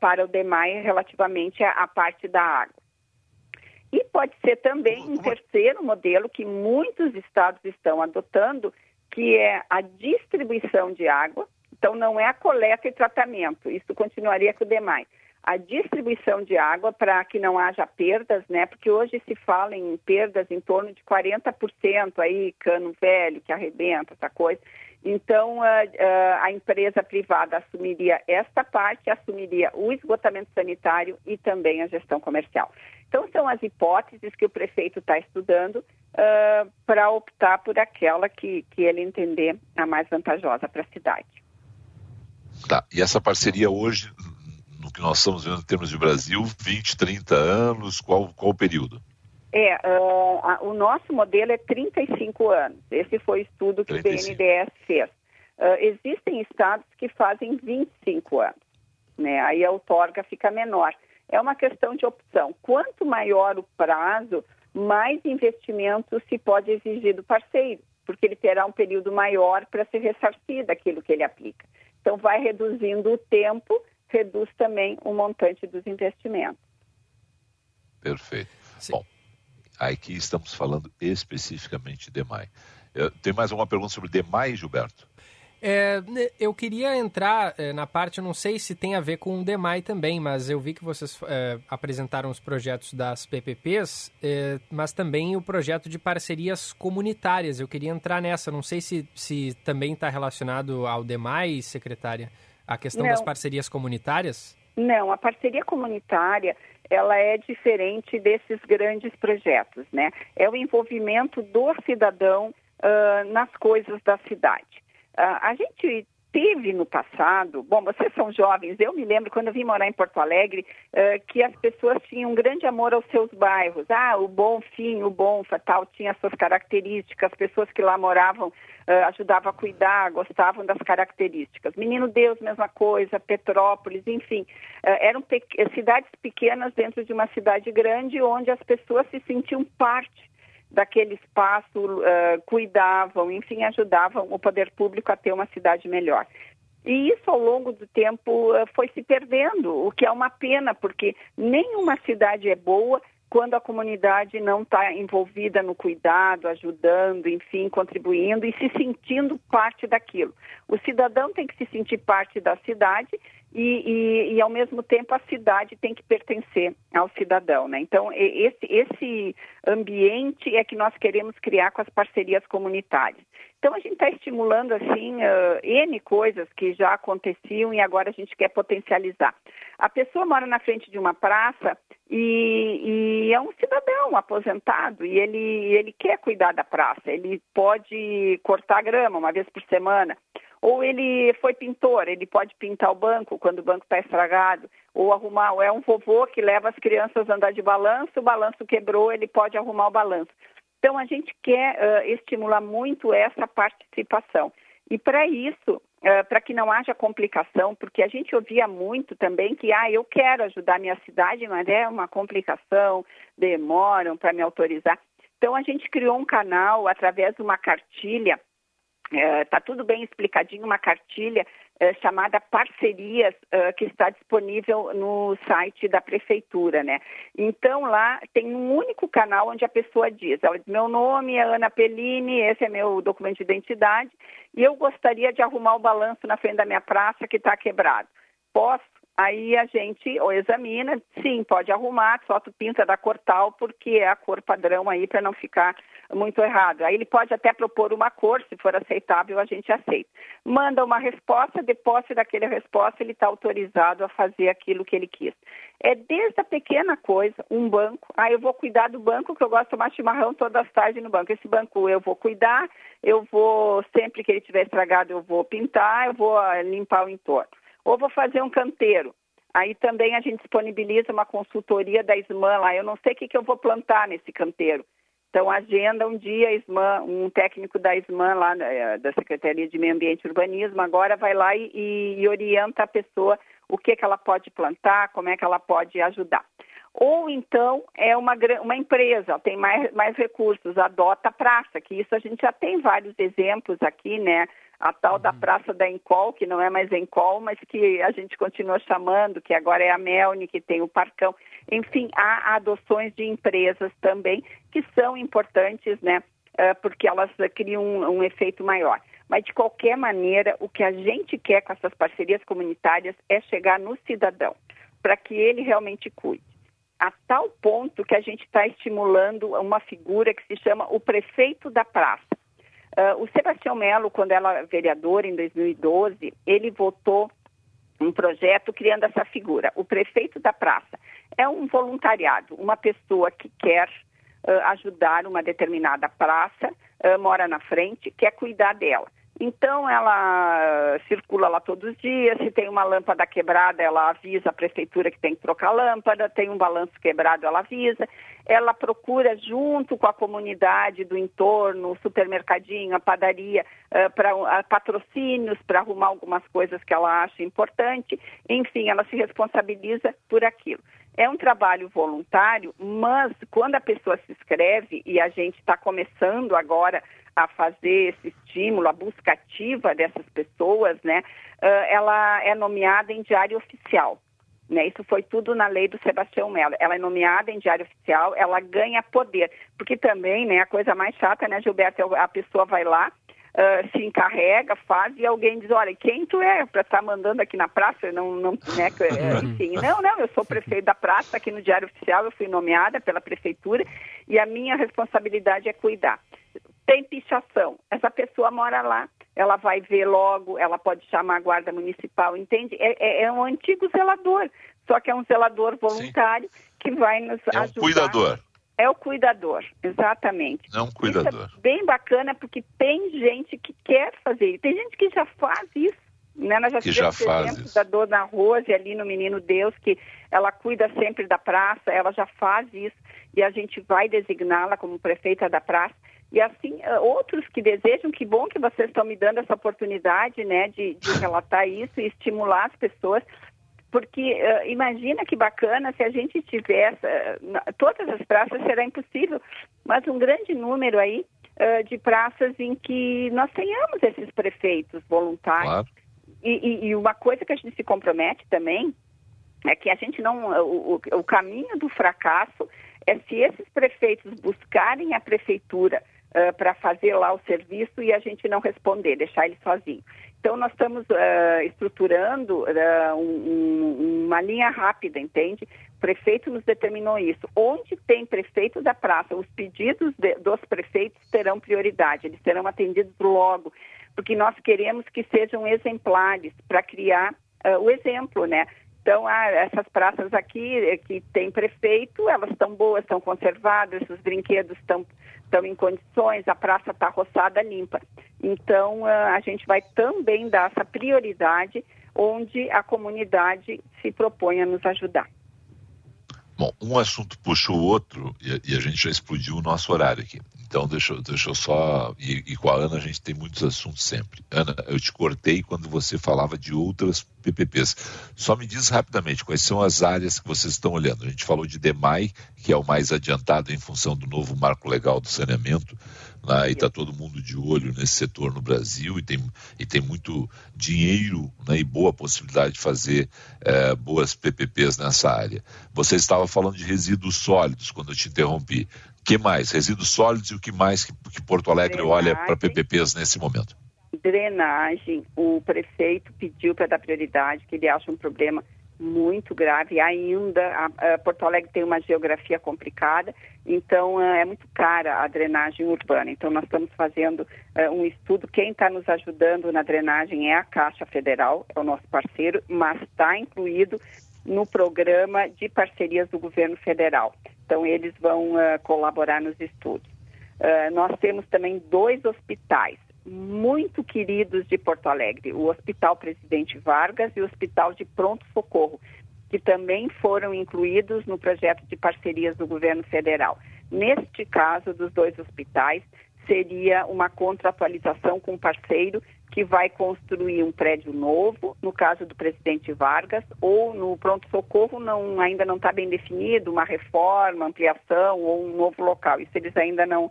para o DEMAI relativamente à, à parte da água. E pode ser também um terceiro modelo que muitos estados estão adotando, que é a distribuição de água. Então, não é a coleta e tratamento, isso continuaria com o demais. A distribuição de água para que não haja perdas, né? Porque hoje se fala em perdas em torno de 40% aí, cano velho que arrebenta, essa coisa. Então, a, a, empresa privada assumiria esta parte, assumiria o esgotamento sanitário e também a gestão comercial. Então, são as hipóteses que o prefeito está estudando uh, para optar por aquela que, que ele entender a mais vantajosa para a cidade. Tá, e essa parceria hoje, no que nós estamos vendo em termos de Brasil, 20, 30 anos, qual, qual o período? É, uh, o nosso modelo é 35 anos. Esse foi o estudo que 35. o BNDES fez. Uh, existem estados que fazem 25 anos, né? Aí a outorga fica menor. É uma questão de opção. Quanto maior o prazo, mais investimento se pode exigir do parceiro, porque ele terá um período maior para se ressarcir daquilo que ele aplica. Então, vai reduzindo o tempo, reduz também o montante dos investimentos. Perfeito. Sim. Bom, Aqui estamos falando especificamente de DEMAI. Tem mais alguma pergunta sobre DEMAI, Gilberto? É, eu queria entrar é, na parte, não sei se tem a ver com o DEMAI também, mas eu vi que vocês é, apresentaram os projetos das PPPs, é, mas também o projeto de parcerias comunitárias. Eu queria entrar nessa, não sei se, se também está relacionado ao DEMAI, secretária, a questão não. das parcerias comunitárias. Não, a parceria comunitária ela é diferente desses grandes projetos, né? É o envolvimento do cidadão uh, nas coisas da cidade. Uh, a gente teve no passado, bom, vocês são jovens, eu me lembro quando eu vim morar em Porto Alegre, uh, que as pessoas tinham um grande amor aos seus bairros. Ah, o bom fim, o bom fatal tinha suas características, as pessoas que lá moravam uh, ajudavam a cuidar, gostavam das características. Menino Deus, mesma coisa, Petrópolis, enfim, uh, eram pe cidades pequenas dentro de uma cidade grande onde as pessoas se sentiam parte daquele espaço, uh, cuidavam, enfim, ajudavam o poder público a ter uma cidade melhor. E isso, ao longo do tempo, uh, foi se perdendo, o que é uma pena, porque nenhuma cidade é boa quando a comunidade não está envolvida no cuidado, ajudando, enfim, contribuindo e se sentindo parte daquilo. O cidadão tem que se sentir parte da cidade e, e, e, ao mesmo tempo, a cidade tem que pertencer ao cidadão. Né? Então, esse, esse ambiente é que nós queremos criar com as parcerias comunitárias. Então, a gente está estimulando, assim, uh, N coisas que já aconteciam e agora a gente quer potencializar. A pessoa mora na frente de uma praça e, e é um cidadão aposentado e ele, ele quer cuidar da praça. Ele pode cortar grama uma vez por semana ou ele foi pintor, ele pode pintar o banco quando o banco está estragado, ou arrumar, ou é um vovô que leva as crianças a andar de balanço, o balanço quebrou, ele pode arrumar o balanço. Então a gente quer uh, estimular muito essa participação. E para isso, uh, para que não haja complicação, porque a gente ouvia muito também que, ah, eu quero ajudar minha cidade, mas é uma complicação, demoram para me autorizar. Então a gente criou um canal através de uma cartilha Está é, tudo bem explicadinho, uma cartilha é, chamada Parcerias, é, que está disponível no site da Prefeitura, né? Então, lá tem um único canal onde a pessoa diz, ela diz, meu nome é Ana Pellini, esse é meu documento de identidade, e eu gostaria de arrumar o balanço na frente da minha praça que está quebrado. Posso? Aí a gente ou examina, sim, pode arrumar, só tu pinta da cor tal, porque é a cor padrão aí para não ficar muito errado. Aí ele pode até propor uma cor, se for aceitável, a gente aceita. Manda uma resposta, de posse daquela resposta, ele está autorizado a fazer aquilo que ele quis. É desde a pequena coisa, um banco. Ah, eu vou cuidar do banco, que eu gosto de tomar chimarrão todas as tardes no banco. Esse banco eu vou cuidar, eu vou, sempre que ele estiver estragado, eu vou pintar, eu vou ah, limpar o entorno. Ou vou fazer um canteiro. Aí também a gente disponibiliza uma consultoria da SMAN lá. Eu não sei o que, que eu vou plantar nesse canteiro. Então, agenda um dia SMAN, um técnico da SMAN lá, né, da Secretaria de Meio Ambiente e Urbanismo, agora vai lá e, e orienta a pessoa o que, que ela pode plantar, como é que ela pode ajudar. Ou então é uma, uma empresa, tem mais, mais recursos, adota a praça, que isso a gente já tem vários exemplos aqui, né? A tal da uhum. Praça da Encol, que não é mais Encol, mas que a gente continua chamando, que agora é a Melni, que tem o Parcão. Enfim, há adoções de empresas também que são importantes, né? Eh, porque elas criam um, um efeito maior. Mas, de qualquer maneira, o que a gente quer com essas parcerias comunitárias é chegar no cidadão, para que ele realmente cuide. A tal ponto que a gente está estimulando uma figura que se chama o prefeito da praça. Uh, o Sebastião Melo, quando era vereador em 2012, ele votou um projeto criando essa figura. O prefeito da praça é um voluntariado, uma pessoa que quer uh, ajudar uma determinada praça, uh, mora na frente, quer cuidar dela. Então ela circula lá todos os dias, se tem uma lâmpada quebrada, ela avisa a prefeitura que tem que trocar a lâmpada, tem um balanço quebrado, ela avisa. Ela procura junto com a comunidade do entorno, o supermercadinho, a padaria, uh, para uh, patrocínios para arrumar algumas coisas que ela acha importante. Enfim, ela se responsabiliza por aquilo. É um trabalho voluntário, mas quando a pessoa se inscreve e a gente está começando agora a fazer esse estímulo, a busca ativa dessas pessoas, né, ela é nomeada em diário oficial. Né? Isso foi tudo na lei do Sebastião Mello. Ela é nomeada em diário oficial, ela ganha poder. Porque também, né, a coisa mais chata, né, Gilberto, é a pessoa vai lá, Uh, se encarrega, faz e alguém diz, olha, quem tu é para estar tá mandando aqui na praça? Não, não, né, é, enfim, não, não, eu sou prefeito da praça, aqui no Diário Oficial eu fui nomeada pela prefeitura e a minha responsabilidade é cuidar. Tem pichação, essa pessoa mora lá, ela vai ver logo, ela pode chamar a guarda municipal, entende? É, é, é um antigo zelador, só que é um zelador voluntário Sim. que vai nos é um ajudar. cuidador. É o cuidador, exatamente. Não um cuidador. Isso é bem bacana porque tem gente que quer fazer. Tem gente que já faz isso. Né? Nós já que já faz isso. da dona Rose ali no Menino Deus, que ela cuida sempre da praça, ela já faz isso. E a gente vai designá-la como prefeita da praça. E assim, eh, outros que desejam, que bom que vocês estão me dando essa oportunidade, né, de, de <laughs> relatar isso e estimular as pessoas porque uh, imagina que bacana se a gente tivesse, uh, todas as praças será impossível, mas um grande número aí uh, de praças em que nós tenhamos esses prefeitos voluntários. Claro. E, e, e, uma coisa que a gente se compromete também é que a gente não, o, o, o caminho do fracasso é se esses prefeitos buscarem a prefeitura para fazer lá o serviço e a gente não responder, deixar ele sozinho. Então, nós estamos uh, estruturando uh, um, uma linha rápida, entende? O prefeito nos determinou isso. Onde tem prefeito da praça, os pedidos de, dos prefeitos terão prioridade, eles serão atendidos logo, porque nós queremos que sejam exemplares para criar uh, o exemplo, né? Então, ah, essas praças aqui eh, que tem prefeito, elas estão boas, estão conservadas, os brinquedos estão estão em condições, a praça está roçada limpa. Então, ah, a gente vai também dar essa prioridade onde a comunidade se propõe a nos ajudar. Bom, um assunto puxa o outro e, a gente já explodiu o nosso horário aqui. Então, deixa, deixa eu só. E, e, com a Ana a gente tem muitos assuntos sempre. Ana, eu te cortei quando você falava de outras PPPs. Só me diz rapidamente quais são as áreas que vocês estão olhando. A gente falou de DEMAI, que é o mais adiantado em função do novo marco legal do saneamento. Né, e está todo mundo de olho nesse setor no Brasil e tem, e tem muito dinheiro né, e boa possibilidade de fazer é, boas PPPs nessa área. Você estava falando de resíduos sólidos quando eu te interrompi. Que mais? Resíduos sólidos e o que mais que, que Porto Alegre Drenagem. olha para PPPs nesse momento? Drenagem. O prefeito pediu para dar prioridade, que ele acha um problema muito grave. Ainda a, a Porto Alegre tem uma geografia complicada, então é muito cara a drenagem urbana. Então nós estamos fazendo uh, um estudo. Quem está nos ajudando na drenagem é a Caixa Federal, é o nosso parceiro, mas está incluído no programa de parcerias do governo federal. Então eles vão uh, colaborar nos estudos. Uh, nós temos também dois hospitais muito queridos de Porto Alegre, o Hospital Presidente Vargas e o Hospital de Pronto Socorro, que também foram incluídos no projeto de parcerias do governo federal. Neste caso dos dois hospitais, seria uma contratualização com um parceiro que vai construir um prédio novo, no caso do presidente Vargas, ou no pronto-socorro não, ainda não está bem definido, uma reforma, ampliação ou um novo local. Isso eles ainda não,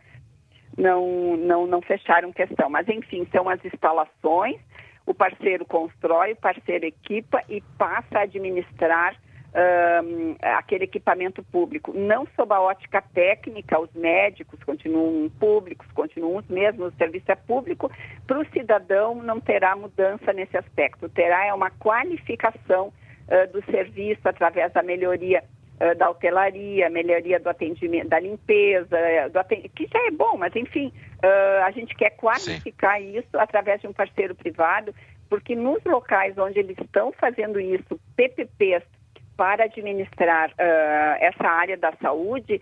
não, não, não fecharam questão. Mas, enfim, são as instalações, o parceiro constrói, o parceiro equipa e passa a administrar um, aquele equipamento público. Não sob a ótica técnica, os médicos continuam públicos, continuam os mesmos, o serviço é público. Para o cidadão, não terá mudança nesse aspecto. Terá é uma qualificação uh, do serviço através da melhoria uh, da hotelaria, melhoria do atendimento, da limpeza, do que já é bom, mas enfim, uh, a gente quer qualificar Sim. isso através de um parceiro privado, porque nos locais onde eles estão fazendo isso, PPPs, para administrar uh, essa área da saúde,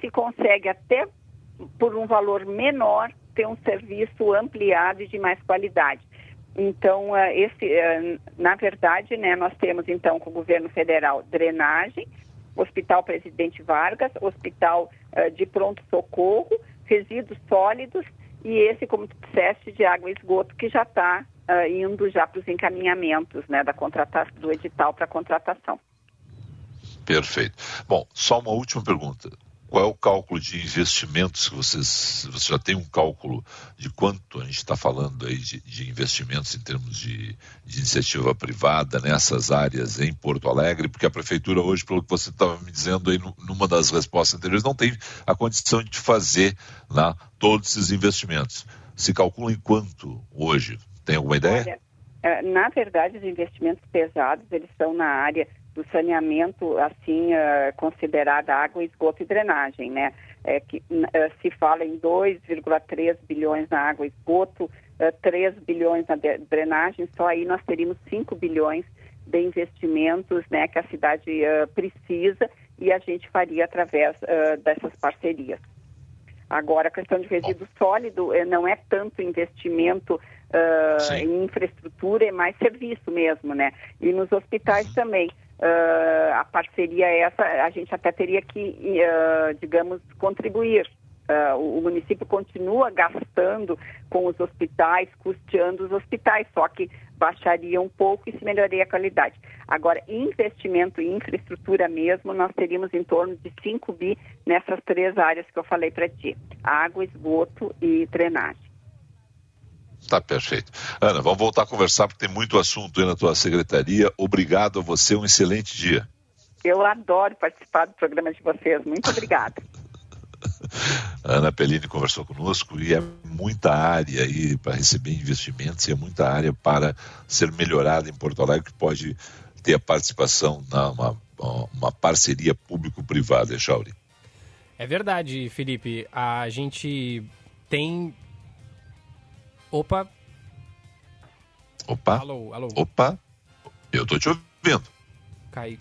se consegue até por um valor menor ter um serviço ampliado e de mais qualidade. Então, esse, na verdade, né, nós temos então com o governo federal drenagem, Hospital Presidente Vargas, Hospital uh, de Pronto-Socorro, resíduos sólidos e esse, como tu disseste, de água e esgoto, que já está uh, indo já para os encaminhamentos né, da contratação, do edital para contratação. Perfeito. Bom, só uma última pergunta. qual é o cálculo de investimentos que vocês. Você já tem um cálculo de quanto a gente está falando aí de, de, investimentos em termos de, de, iniciativa privada nessas áreas em Porto Alegre? Porque a prefeitura hoje, pelo que você estava me dizendo aí numa das respostas anteriores, não tem a condição de fazer né, todos esses investimentos. Se calcula em quanto hoje? Tem alguma ideia? Olha, é, na verdade, os investimentos pesados eles estão na área do saneamento, assim, uh, considerada água, esgoto e drenagem, né? É que uh, se fala em 2,3 bilhões na água e esgoto, uh, eh, 3 bilhões na drenagem, só aí nós teríamos 5 bilhões de investimentos, né, que a cidade precisa e a gente faria através dessas parcerias. Agora, a questão de resíduo sólido não é tanto investimento uh, em infraestrutura, é mais serviço mesmo, né? E nos hospitais uhum. também. Uh, a parceria essa, a gente até teria que, uh, digamos, contribuir. Uh, o, município continua gastando com os hospitais, custeando os hospitais, só que baixaria um pouco e se melhoraria a qualidade. Agora, investimento em infraestrutura mesmo, nós teríamos em torno de 5 bi nessas três áreas que eu falei para ti: água, esgoto e drenagem. Tá perfeito. Ana, vamos voltar a conversar porque tem muito assunto aí na tua secretaria. Obrigado a você, um excelente dia. Eu adoro participar do programa de vocês. Muito obrigada. <laughs> Ana Pellini conversou conosco e é muita área aí para receber investimentos e é muita área para ser melhorada em Porto Alegre que pode ter a participação na uma, uma parceria público-privada, Chauri. É verdade, Felipe. A gente tem Opa. Opa. Alô, alô. Opa. Eu tô te ouvindo. Caiu.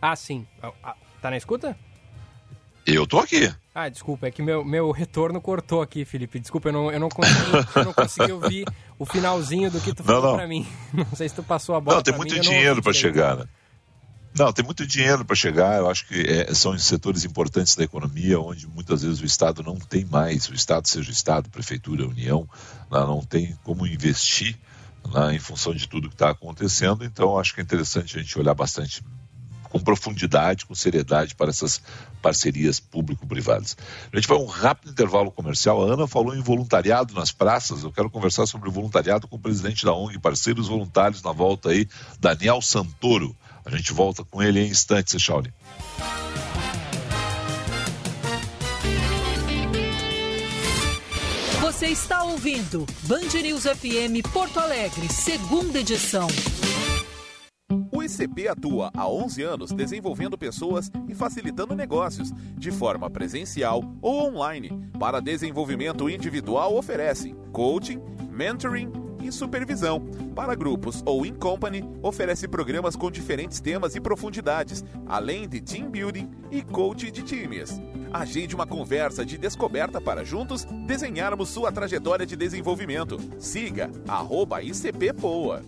Ah, sim. Ah, ah, tá na escuta? Eu tô aqui. Ah, desculpa, é que meu, meu retorno cortou aqui, Felipe. Desculpa, eu não, eu não, consegui, eu não consegui ouvir o finalzinho do que tu falou não, não. pra mim. <laughs> Não sei se tu passou a bola. Não, tem muito mim, dinheiro para chegar, né? Não, tem muito dinheiro para chegar. Eu acho que é, são setores importantes da economia onde muitas vezes o Estado não tem mais, o Estado, seja o Estado, Prefeitura, União, não tem como investir em função de tudo que está acontecendo. Então, acho que é interessante a gente olhar bastante com profundidade, com seriedade para essas parcerias público-privadas. A gente vai um rápido intervalo comercial. A Ana falou em voluntariado nas praças. Eu quero conversar sobre voluntariado com o presidente da ONG Parceiros Voluntários na volta aí, Daniel Santoro. A gente volta com ele em instantes, Shauli. Você está ouvindo Band News FM Porto Alegre, segunda edição. O ICP atua há 11 anos desenvolvendo pessoas e facilitando negócios, de forma presencial ou online. Para desenvolvimento individual, oferece coaching, mentoring e supervisão. Para grupos ou in company, oferece programas com diferentes temas e profundidades, além de team building e coach de times. Agende uma conversa de descoberta para juntos desenharmos sua trajetória de desenvolvimento. Siga ICPPoa.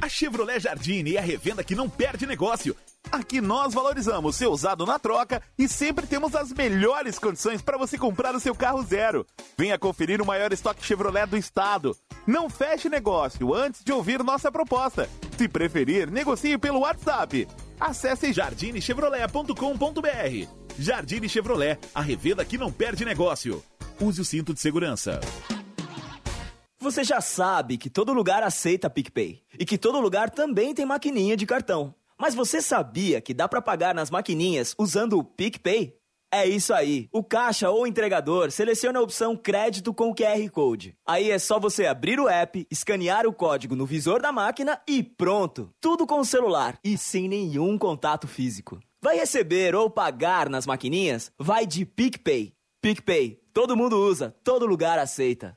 A Chevrolet Jardine é a revenda que não perde negócio. Aqui nós valorizamos seu usado na troca e sempre temos as melhores condições para você comprar o seu carro zero. Venha conferir o maior estoque Chevrolet do estado. Não feche negócio antes de ouvir nossa proposta. Se preferir, negocie pelo WhatsApp. Acesse jardinechevrolet.com.br. Jardine Chevrolet, a revenda que não perde negócio. Use o cinto de segurança. Você já sabe que todo lugar aceita PicPay e que todo lugar também tem maquininha de cartão. Mas você sabia que dá para pagar nas maquininhas usando o PicPay? É isso aí. O caixa ou entregador seleciona a opção crédito com QR Code. Aí é só você abrir o app, escanear o código no visor da máquina e pronto. Tudo com o celular e sem nenhum contato físico. Vai receber ou pagar nas maquininhas? Vai de PicPay. PicPay. Todo mundo usa, todo lugar aceita.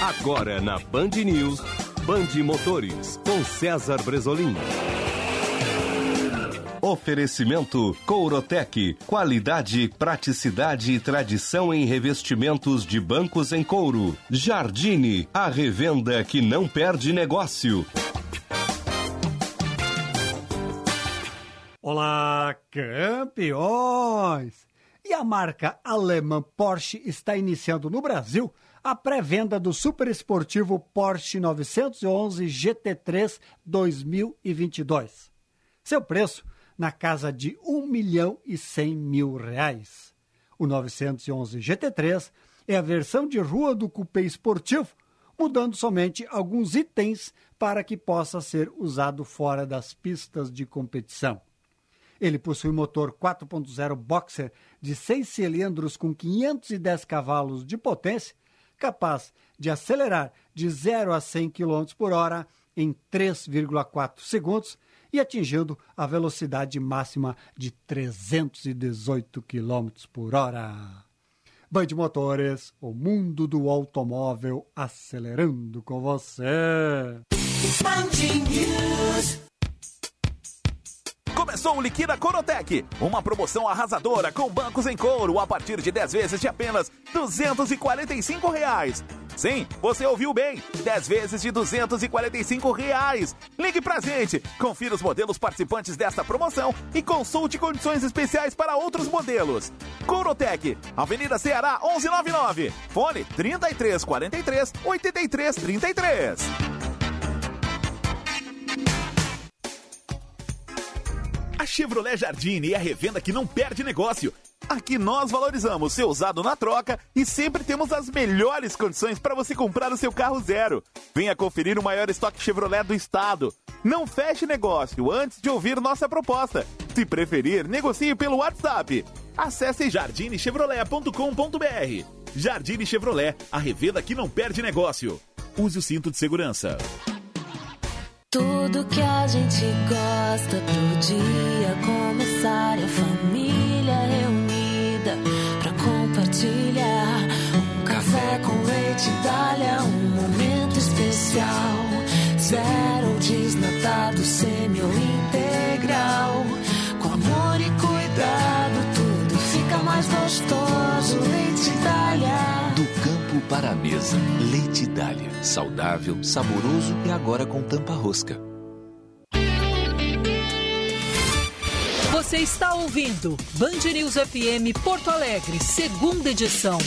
Agora na Band News, Band Motores, com César Bresolim. Oferecimento Courotec. Qualidade, praticidade e tradição em revestimentos de bancos em couro. Jardine, a revenda que não perde negócio. Olá, campeões! E a marca alemã Porsche está iniciando no Brasil a pré-venda do superesportivo Porsche 911 GT3 2022. Seu preço na casa de 1 milhão e 100 mil reais. O 911 GT3 é a versão de rua do cupê esportivo, mudando somente alguns itens para que possa ser usado fora das pistas de competição. Ele possui motor 4.0 Boxer de 6 cilindros com 510 cavalos de potência, capaz de acelerar de 0 a 100 km por hora em 3,4 segundos e atingindo a velocidade máxima de 318 km por hora. Band Motores, o mundo do automóvel acelerando com você. O Liquida Corotec, uma promoção arrasadora com bancos em couro a partir de 10 vezes de apenas 245 reais. Sim, você ouviu bem, 10 vezes de 245 reais. Ligue pra gente, confira os modelos participantes desta promoção e consulte condições especiais para outros modelos. Corotec, Avenida Ceará 1199, fone 3343 8333. Chevrolet Jardine é a revenda que não perde negócio. Aqui nós valorizamos seu usado na troca e sempre temos as melhores condições para você comprar o seu carro zero. Venha conferir o maior estoque Chevrolet do estado. Não feche negócio antes de ouvir nossa proposta. Se preferir, negocie pelo WhatsApp. Acesse jardinechevrolet.com.br. Jardine Chevrolet, a revenda que não perde negócio. Use o cinto de segurança. Tudo que a gente gosta especial. Zero desnatado, semi ou integral. Com amor e cuidado, tudo fica mais gostoso. Leite Dália. Do campo para a mesa, Leite Dália. Saudável, saboroso e agora com tampa rosca. Você está ouvindo Band News FM Porto Alegre, segunda edição.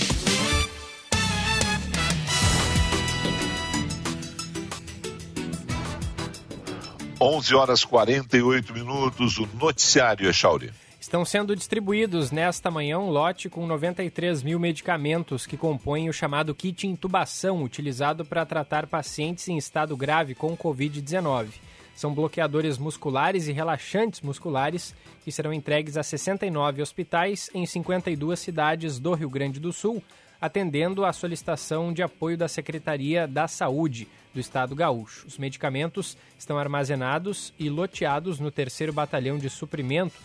Onze horas 48 minutos, o noticiário é Chauri. Estão sendo distribuídos nesta manhã um lote com 93 mil medicamentos que compõem o chamado kit intubação, utilizado para tratar pacientes em estado grave com Covid-19. São bloqueadores musculares e relaxantes musculares que serão entregues a 69 hospitais em 52 cidades do Rio Grande do Sul, atendendo à solicitação de apoio da Secretaria da Saúde do Estado Gaúcho. Os medicamentos estão armazenados e loteados no 3 Batalhão de Suprimento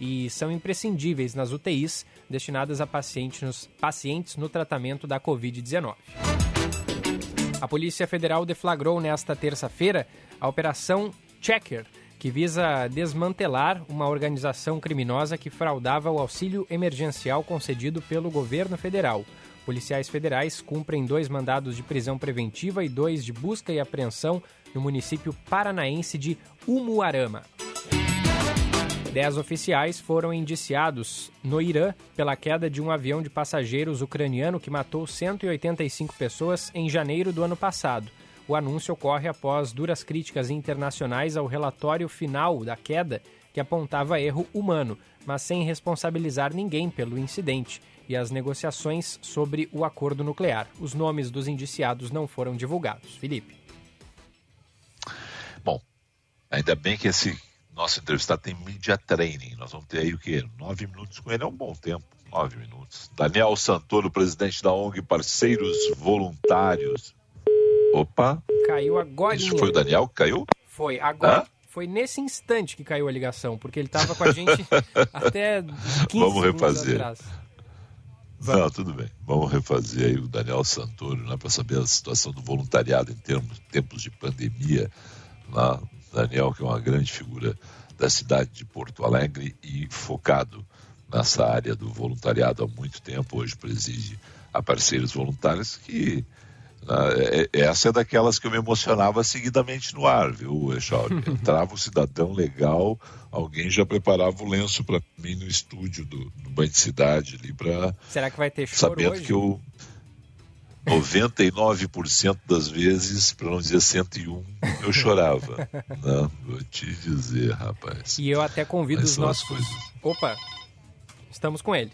e são imprescindíveis nas UTIs destinadas a pacientes, pacientes no tratamento da Covid-19. A Polícia Federal deflagrou nesta terça-feira a Operação Checker, que visa desmantelar uma organização criminosa que fraudava o auxílio emergencial concedido pelo governo federal. Policiais federais cumprem dois mandados de prisão preventiva e dois de busca e apreensão no município paranaense de Umuarama. Dez oficiais foram indiciados no Irã pela queda de um avião de passageiros ucraniano que matou 185 pessoas em janeiro do ano passado. O anúncio ocorre após duras críticas internacionais ao relatório final da queda, que apontava erro humano, mas sem responsabilizar ninguém pelo incidente, e as negociações sobre o acordo nuclear. Os nomes dos indiciados não foram divulgados. Felipe. Bom, ainda bem que esse nosso entrevistado tem media training. Nós vamos ter aí o quê? Nove minutos com ele é um bom tempo. Nove minutos. Daniel Santoro, presidente da ONG Parceiros Voluntários. Opa! Caiu agora. Isso foi o Daniel que caiu? Foi, agora. Hã? Foi nesse instante que caiu a ligação, porque ele estava com a gente <laughs> até 15 Vamos refazer. atrás. Não, tudo bem. Vamos refazer aí o Daniel Santoro, né, para saber a situação do voluntariado em termos, tempos de pandemia. Lá. Daniel, que é uma grande figura da cidade de Porto Alegre e focado nessa área do voluntariado há muito tempo. Hoje preside a parceiros voluntários que essa é daquelas que eu me emocionava seguidamente no ar, viu, Echauri? <laughs> Entrava um cidadão legal, alguém já preparava o lenço para mim no estúdio do, do Banho de Cidade ali para Será que vai ter choro sabendo hoje? que eu 99% das vezes, para não dizer 101, eu chorava. <laughs> Não, vou te dizer, rapaz. E eu até convido Mas os nossos. Opa, estamos com ele.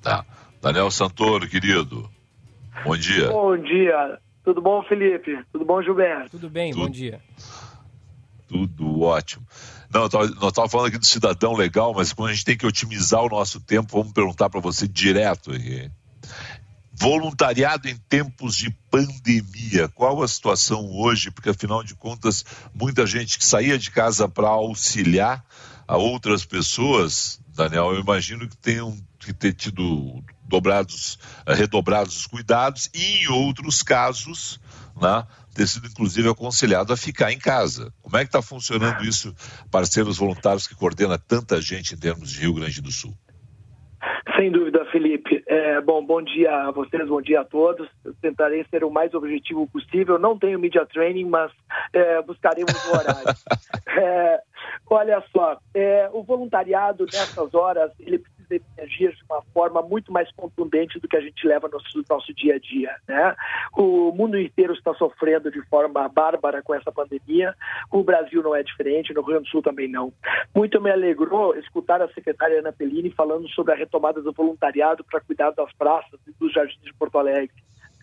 Tá. Daniel Santoro, querido. Bom dia. Bom dia. Tudo bom, Felipe? Tudo bom, Gilberto? Tudo bem, bom dia. Tudo ótimo. Não, nós estávamos falando aqui do cidadão legal, mas quando a gente tem que otimizar o nosso tempo, vamos perguntar para você direto aqui. Voluntariado em tempos de pandemia, qual a situação hoje? Porque afinal de contas, muita gente que saía de casa para auxiliar a outras pessoas, Daniel, eu imagino que tenham que ter tido dobrados, eh, redobrados os cuidados e em outros casos, né, ter sido inclusive aconselhado a ficar em casa. Como é que está funcionando isso, parceiros voluntários que coordena tanta gente em termos de Rio Grande do Sul? Sem dúvida, Felipe. É, bom, bom dia a vocês, bom dia a todos. Eu tentarei ser o mais objetivo possível. Não tenho media training, mas é, buscaremos o horário. <laughs> É, olha só, é, o voluntariado nessas horas ele emergir de uma forma muito mais contundente do que a gente leva no nosso, nosso dia a dia. Né? O mundo inteiro está sofrendo de forma bárbara com essa pandemia. O Brasil não é diferente, no Rio Grande do Sul também não. Muito me alegrou escutar a secretária Ana Pellini falando sobre a retomada do voluntariado para cuidar das praças e dos jardins de Porto Alegre.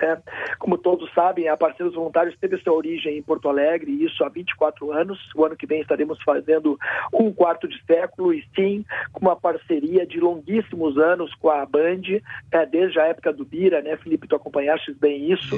Né? Como todos sabem, a Parceiros Voluntários teve sua origem em Porto Alegre, e isso há 24 anos. O ano que vem estaremos fazendo um quarto de século, e sim, com uma parceria de longuíssimos anos com a Band, né, desde a época do Bira, né, Felipe? Tu acompanhaste bem isso.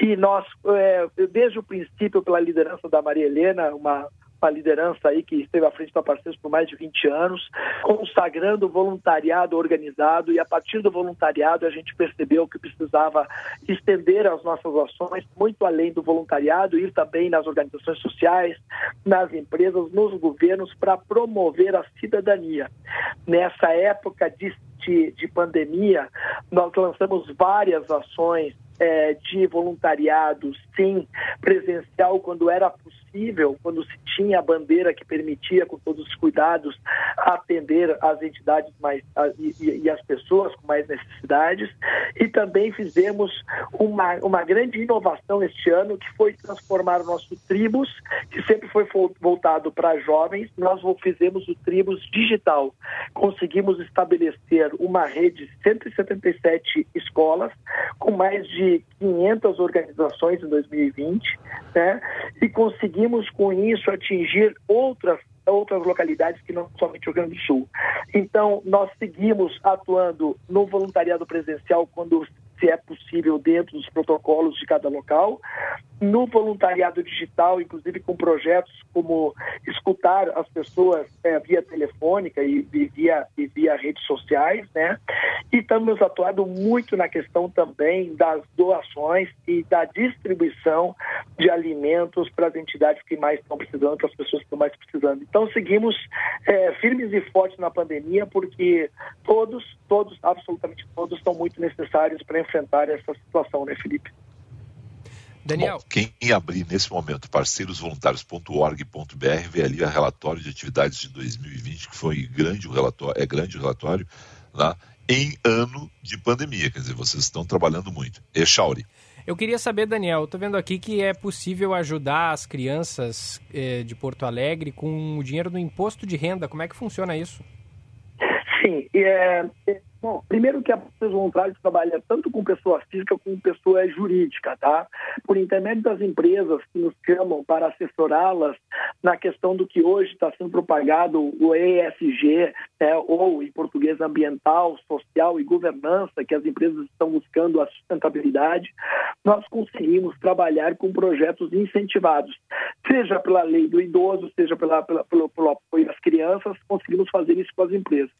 E nós, é, desde o princípio, pela liderança da Maria Helena, uma uma liderança aí que esteve à frente da Parceiros por mais de 20 anos, consagrando o voluntariado organizado e a partir do voluntariado a gente percebeu que precisava estender as nossas ações muito além do voluntariado, ir também nas organizações sociais, nas empresas, nos governos para promover a cidadania. Nessa época de, de, de pandemia, nós lançamos várias ações é, de voluntariado, sim, presencial, quando era possível, quando se tinha a bandeira que permitia, com todos os cuidados, atender as entidades mais a, e, e, as pessoas com mais necessidades. E também fizemos uma, uma grande inovação este ano, que foi transformar o nosso Tribus, que sempre foi voltado para jovens, nós fizemos o Tribus digital. Conseguimos estabelecer uma rede de 177 escolas, com mais de 500 organizações em 2020, né? E conseguimos com isso atingir outras outras localidades que não somente o Rio Grande do Sul. Então, nós seguimos atuando no voluntariado presencial quando se é possível dentro dos protocolos de cada local, no voluntariado digital, inclusive com projetos como escutar as pessoas é, via telefônica e, e, via, e via redes sociais, né? E estamos atuando muito na questão também das doações e da distribuição de alimentos para as entidades que mais estão precisando, para as pessoas que estão mais precisando. Então, seguimos é, firmes e fortes na pandemia, porque todos, todos, absolutamente todos, estão muito necessários para enfrentar essa situação, né, Felipe? Daniel. Bom, quem abrir nesse momento parceirosvoluntários.org.br vê ali o relatório de atividades de 2020, que foi grande o relatório, é grande o relatório, lá, em ano de pandemia. Quer dizer, vocês estão trabalhando muito. Echauri. Eu queria saber, Daniel, estou vendo aqui que é possível ajudar as crianças eh, de Porto Alegre com o dinheiro do imposto de renda. Como é que funciona isso? Sim, é, é, bom, primeiro que a Parceiros Voluntários trabalha tanto com pessoa física como com pessoa jurídica, tá? Por intermédio das empresas que nos chamam para assessorá-las na questão do que hoje está sendo propagado o ESG, né, ou em português ambiental, social e governança, que as empresas estão buscando a sustentabilidade, nós conseguimos trabalhar com projetos incentivados, seja pela lei do idoso, seja pela, pela, pelo, pelo apoio às crianças, conseguimos fazer isso com as empresas.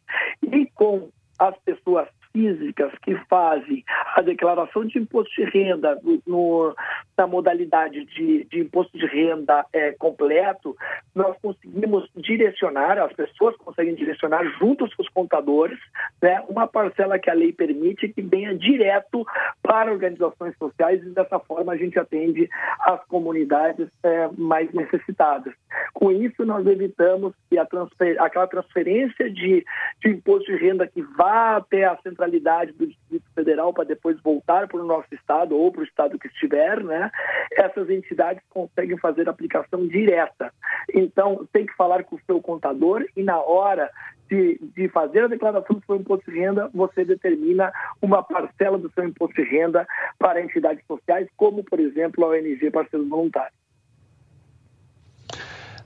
E com as pessoas físicas que fazem a declaração de imposto de renda no, na modalidade de, de imposto de renda é, completo, nós conseguimos direcionar, as pessoas conseguem direcionar juntos com os contadores, né, uma parcela que a lei permite que venha direto para organizações sociais e dessa forma a gente atende as comunidades é, mais necessitadas. Com isso, nós evitamos que transfer, aquela transferência de, de imposto de renda que vá até a centralidade do Distrito Federal para depois voltar para o nosso estado ou para o estado que estiver, né? Essas entidades conseguem fazer aplicação direta. Então, tem que falar com o seu contador e na hora de, de, fazer a declaração do seu imposto de renda, você determina uma parcela do seu imposto de renda para entidades sociais, como, por exemplo, a ONG Parceiros Voluntários.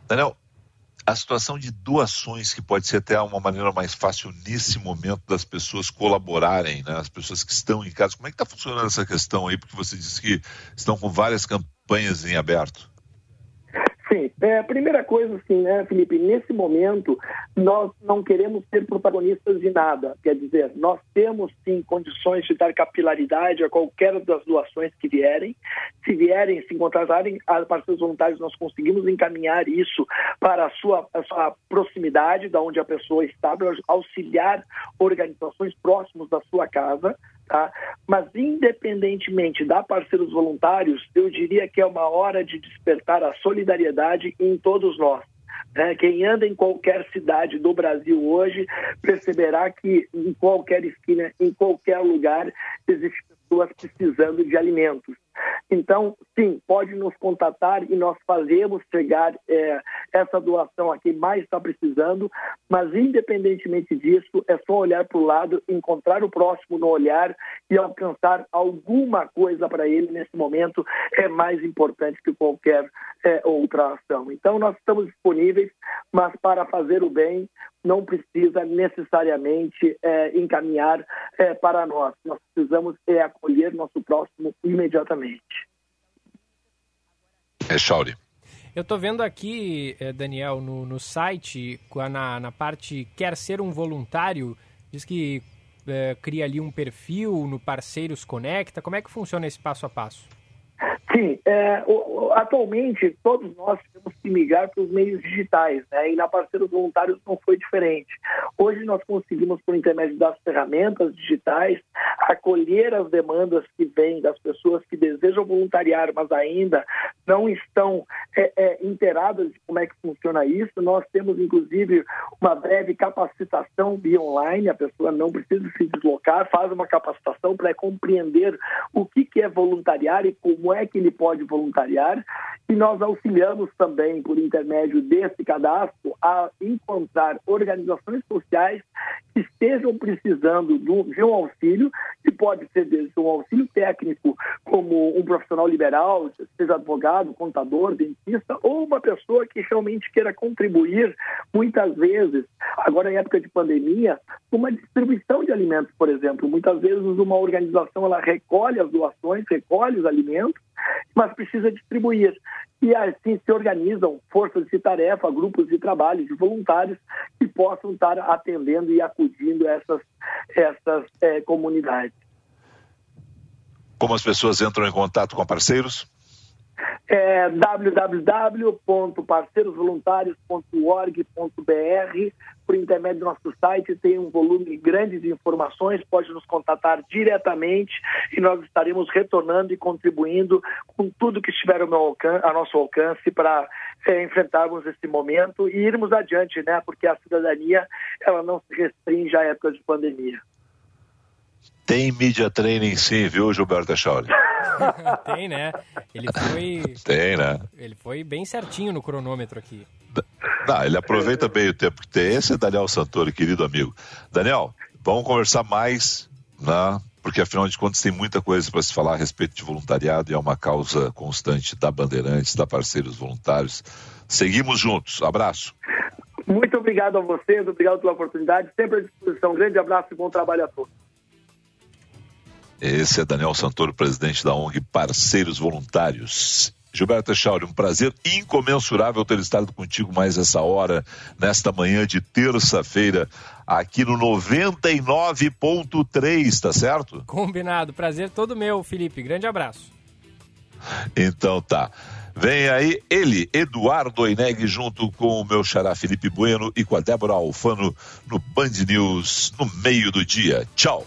Daniel, a situação de doações, que pode ser até uma maneira mais fácil nesse momento das pessoas colaborarem, né? as pessoas que estão em casa. Como é que está funcionando essa questão aí? Porque você disse que estão com várias campanhas em aberto. Sim, é, primeira coisa, assim, né, Felipe, nesse momento nós não queremos ser protagonistas de nada. Quer dizer, nós temos sim condições de dar capilaridade a qualquer das doações que vierem. Se vierem, se encontrarem a parceiros voluntários, nós conseguimos encaminhar isso para a sua, a sua proximidade, da onde a pessoa está, para auxiliar organizações próximas da sua casa. Tá? Mas, independentemente da parceiros voluntários, eu diria que é uma hora de despertar a solidariedade em todos nós. Né? Quem anda em qualquer cidade do Brasil hoje perceberá que em qualquer esquina, em qualquer lugar, existem pessoas precisando de alimentos. Então, sim, pode nos contatar e nós fazemos chegar é, essa doação a quem mais está precisando, mas independentemente disso, é só olhar para o lado, encontrar o próximo no olhar e alcançar alguma coisa para ele nesse momento é mais importante que qualquer é, outra ação. Então, nós estamos disponíveis, mas para fazer o bem, não precisa necessariamente é, encaminhar é, para nós. Nós precisamos é, acolher nosso próximo imediatamente. É Chauri. Eu estou vendo aqui, eh, Daniel, no, no site, na, na parte Quer Ser um Voluntário, diz que é, cria ali um perfil no Parceiros Conecta. Como é que funciona esse passo a passo? Sim, é, o, atualmente todos nós temos que migrar para os meios digitais, né? E na Parceiros Voluntários não foi diferente. Hoje nós conseguimos, por intermédio das ferramentas digitais, acolher as demandas que vêm das pessoas que desejam voluntariar, mas ainda não estão é, é, inteiradas de como é que funciona isso. Nós temos, inclusive, uma breve capacitação via online. A pessoa não precisa se deslocar, faz uma capacitação para compreender o que, que é voluntariar e como é que ele pode voluntariar. E nós auxiliamos também, por intermédio desse cadastro, a encontrar organizações sociais que estejam precisando de um auxílio, que pode ser desde um auxílio técnico, como um profissional liberal, seja advogado, contador, dentista, ou uma pessoa que realmente queira contribuir, muitas vezes, agora em época de pandemia, uma distribuição de alimentos, por exemplo. Muitas vezes uma organização ela recolhe as doações, recolhe os alimentos, mas precisa distribuir. E assim se organizam forças de tarefa, grupos de trabalho, de voluntários que possam estar atendendo e acudindo essas, essas é, comunidades. Como as pessoas entram em contato com parceiros? É www.parceirosvoluntários.org.br. Por intermédio do nosso site, tem um volume grande de informações, pode nos contatar diretamente e nós estaremos retornando e contribuindo com tudo que estiver ao alcance, a nosso alcance para é, enfrentarmos esse momento e irmos adiante, né? Porque a cidadania ela não se restringe à época de pandemia. Tem media training sim, viu, Gilberto Echauri? <laughs> Tem, né? Ele foi. Tem, né? Ele foi bem certinho no cronômetro aqui. Não, ele aproveita bem o tempo que tem. Esse é Daniel Santori, querido amigo. Daniel, vamos conversar mais, né? Porque afinal de contas tem muita coisa para se falar a respeito de voluntariado e é uma causa constante da Bandeirantes, da Parceiros Voluntários. Seguimos juntos. Abraço. Muito obrigado a vocês, obrigado pela oportunidade. Sempre à disposição. Um grande abraço e bom trabalho a todos. Esse é Daniel Santoro, presidente da ONG Parceiros Voluntários. Gilberto Echauri, um prazer incomensurável ter estado contigo mais essa hora, nesta manhã de terça-feira, aqui no 99.3, tá certo? Combinado. Prazer todo meu, Felipe. Grande abraço. Então tá. Vem aí ele, Eduardo Oineg, junto com o meu xará Felipe Bueno e com a Débora Alfano no Band News no meio do dia. Tchau.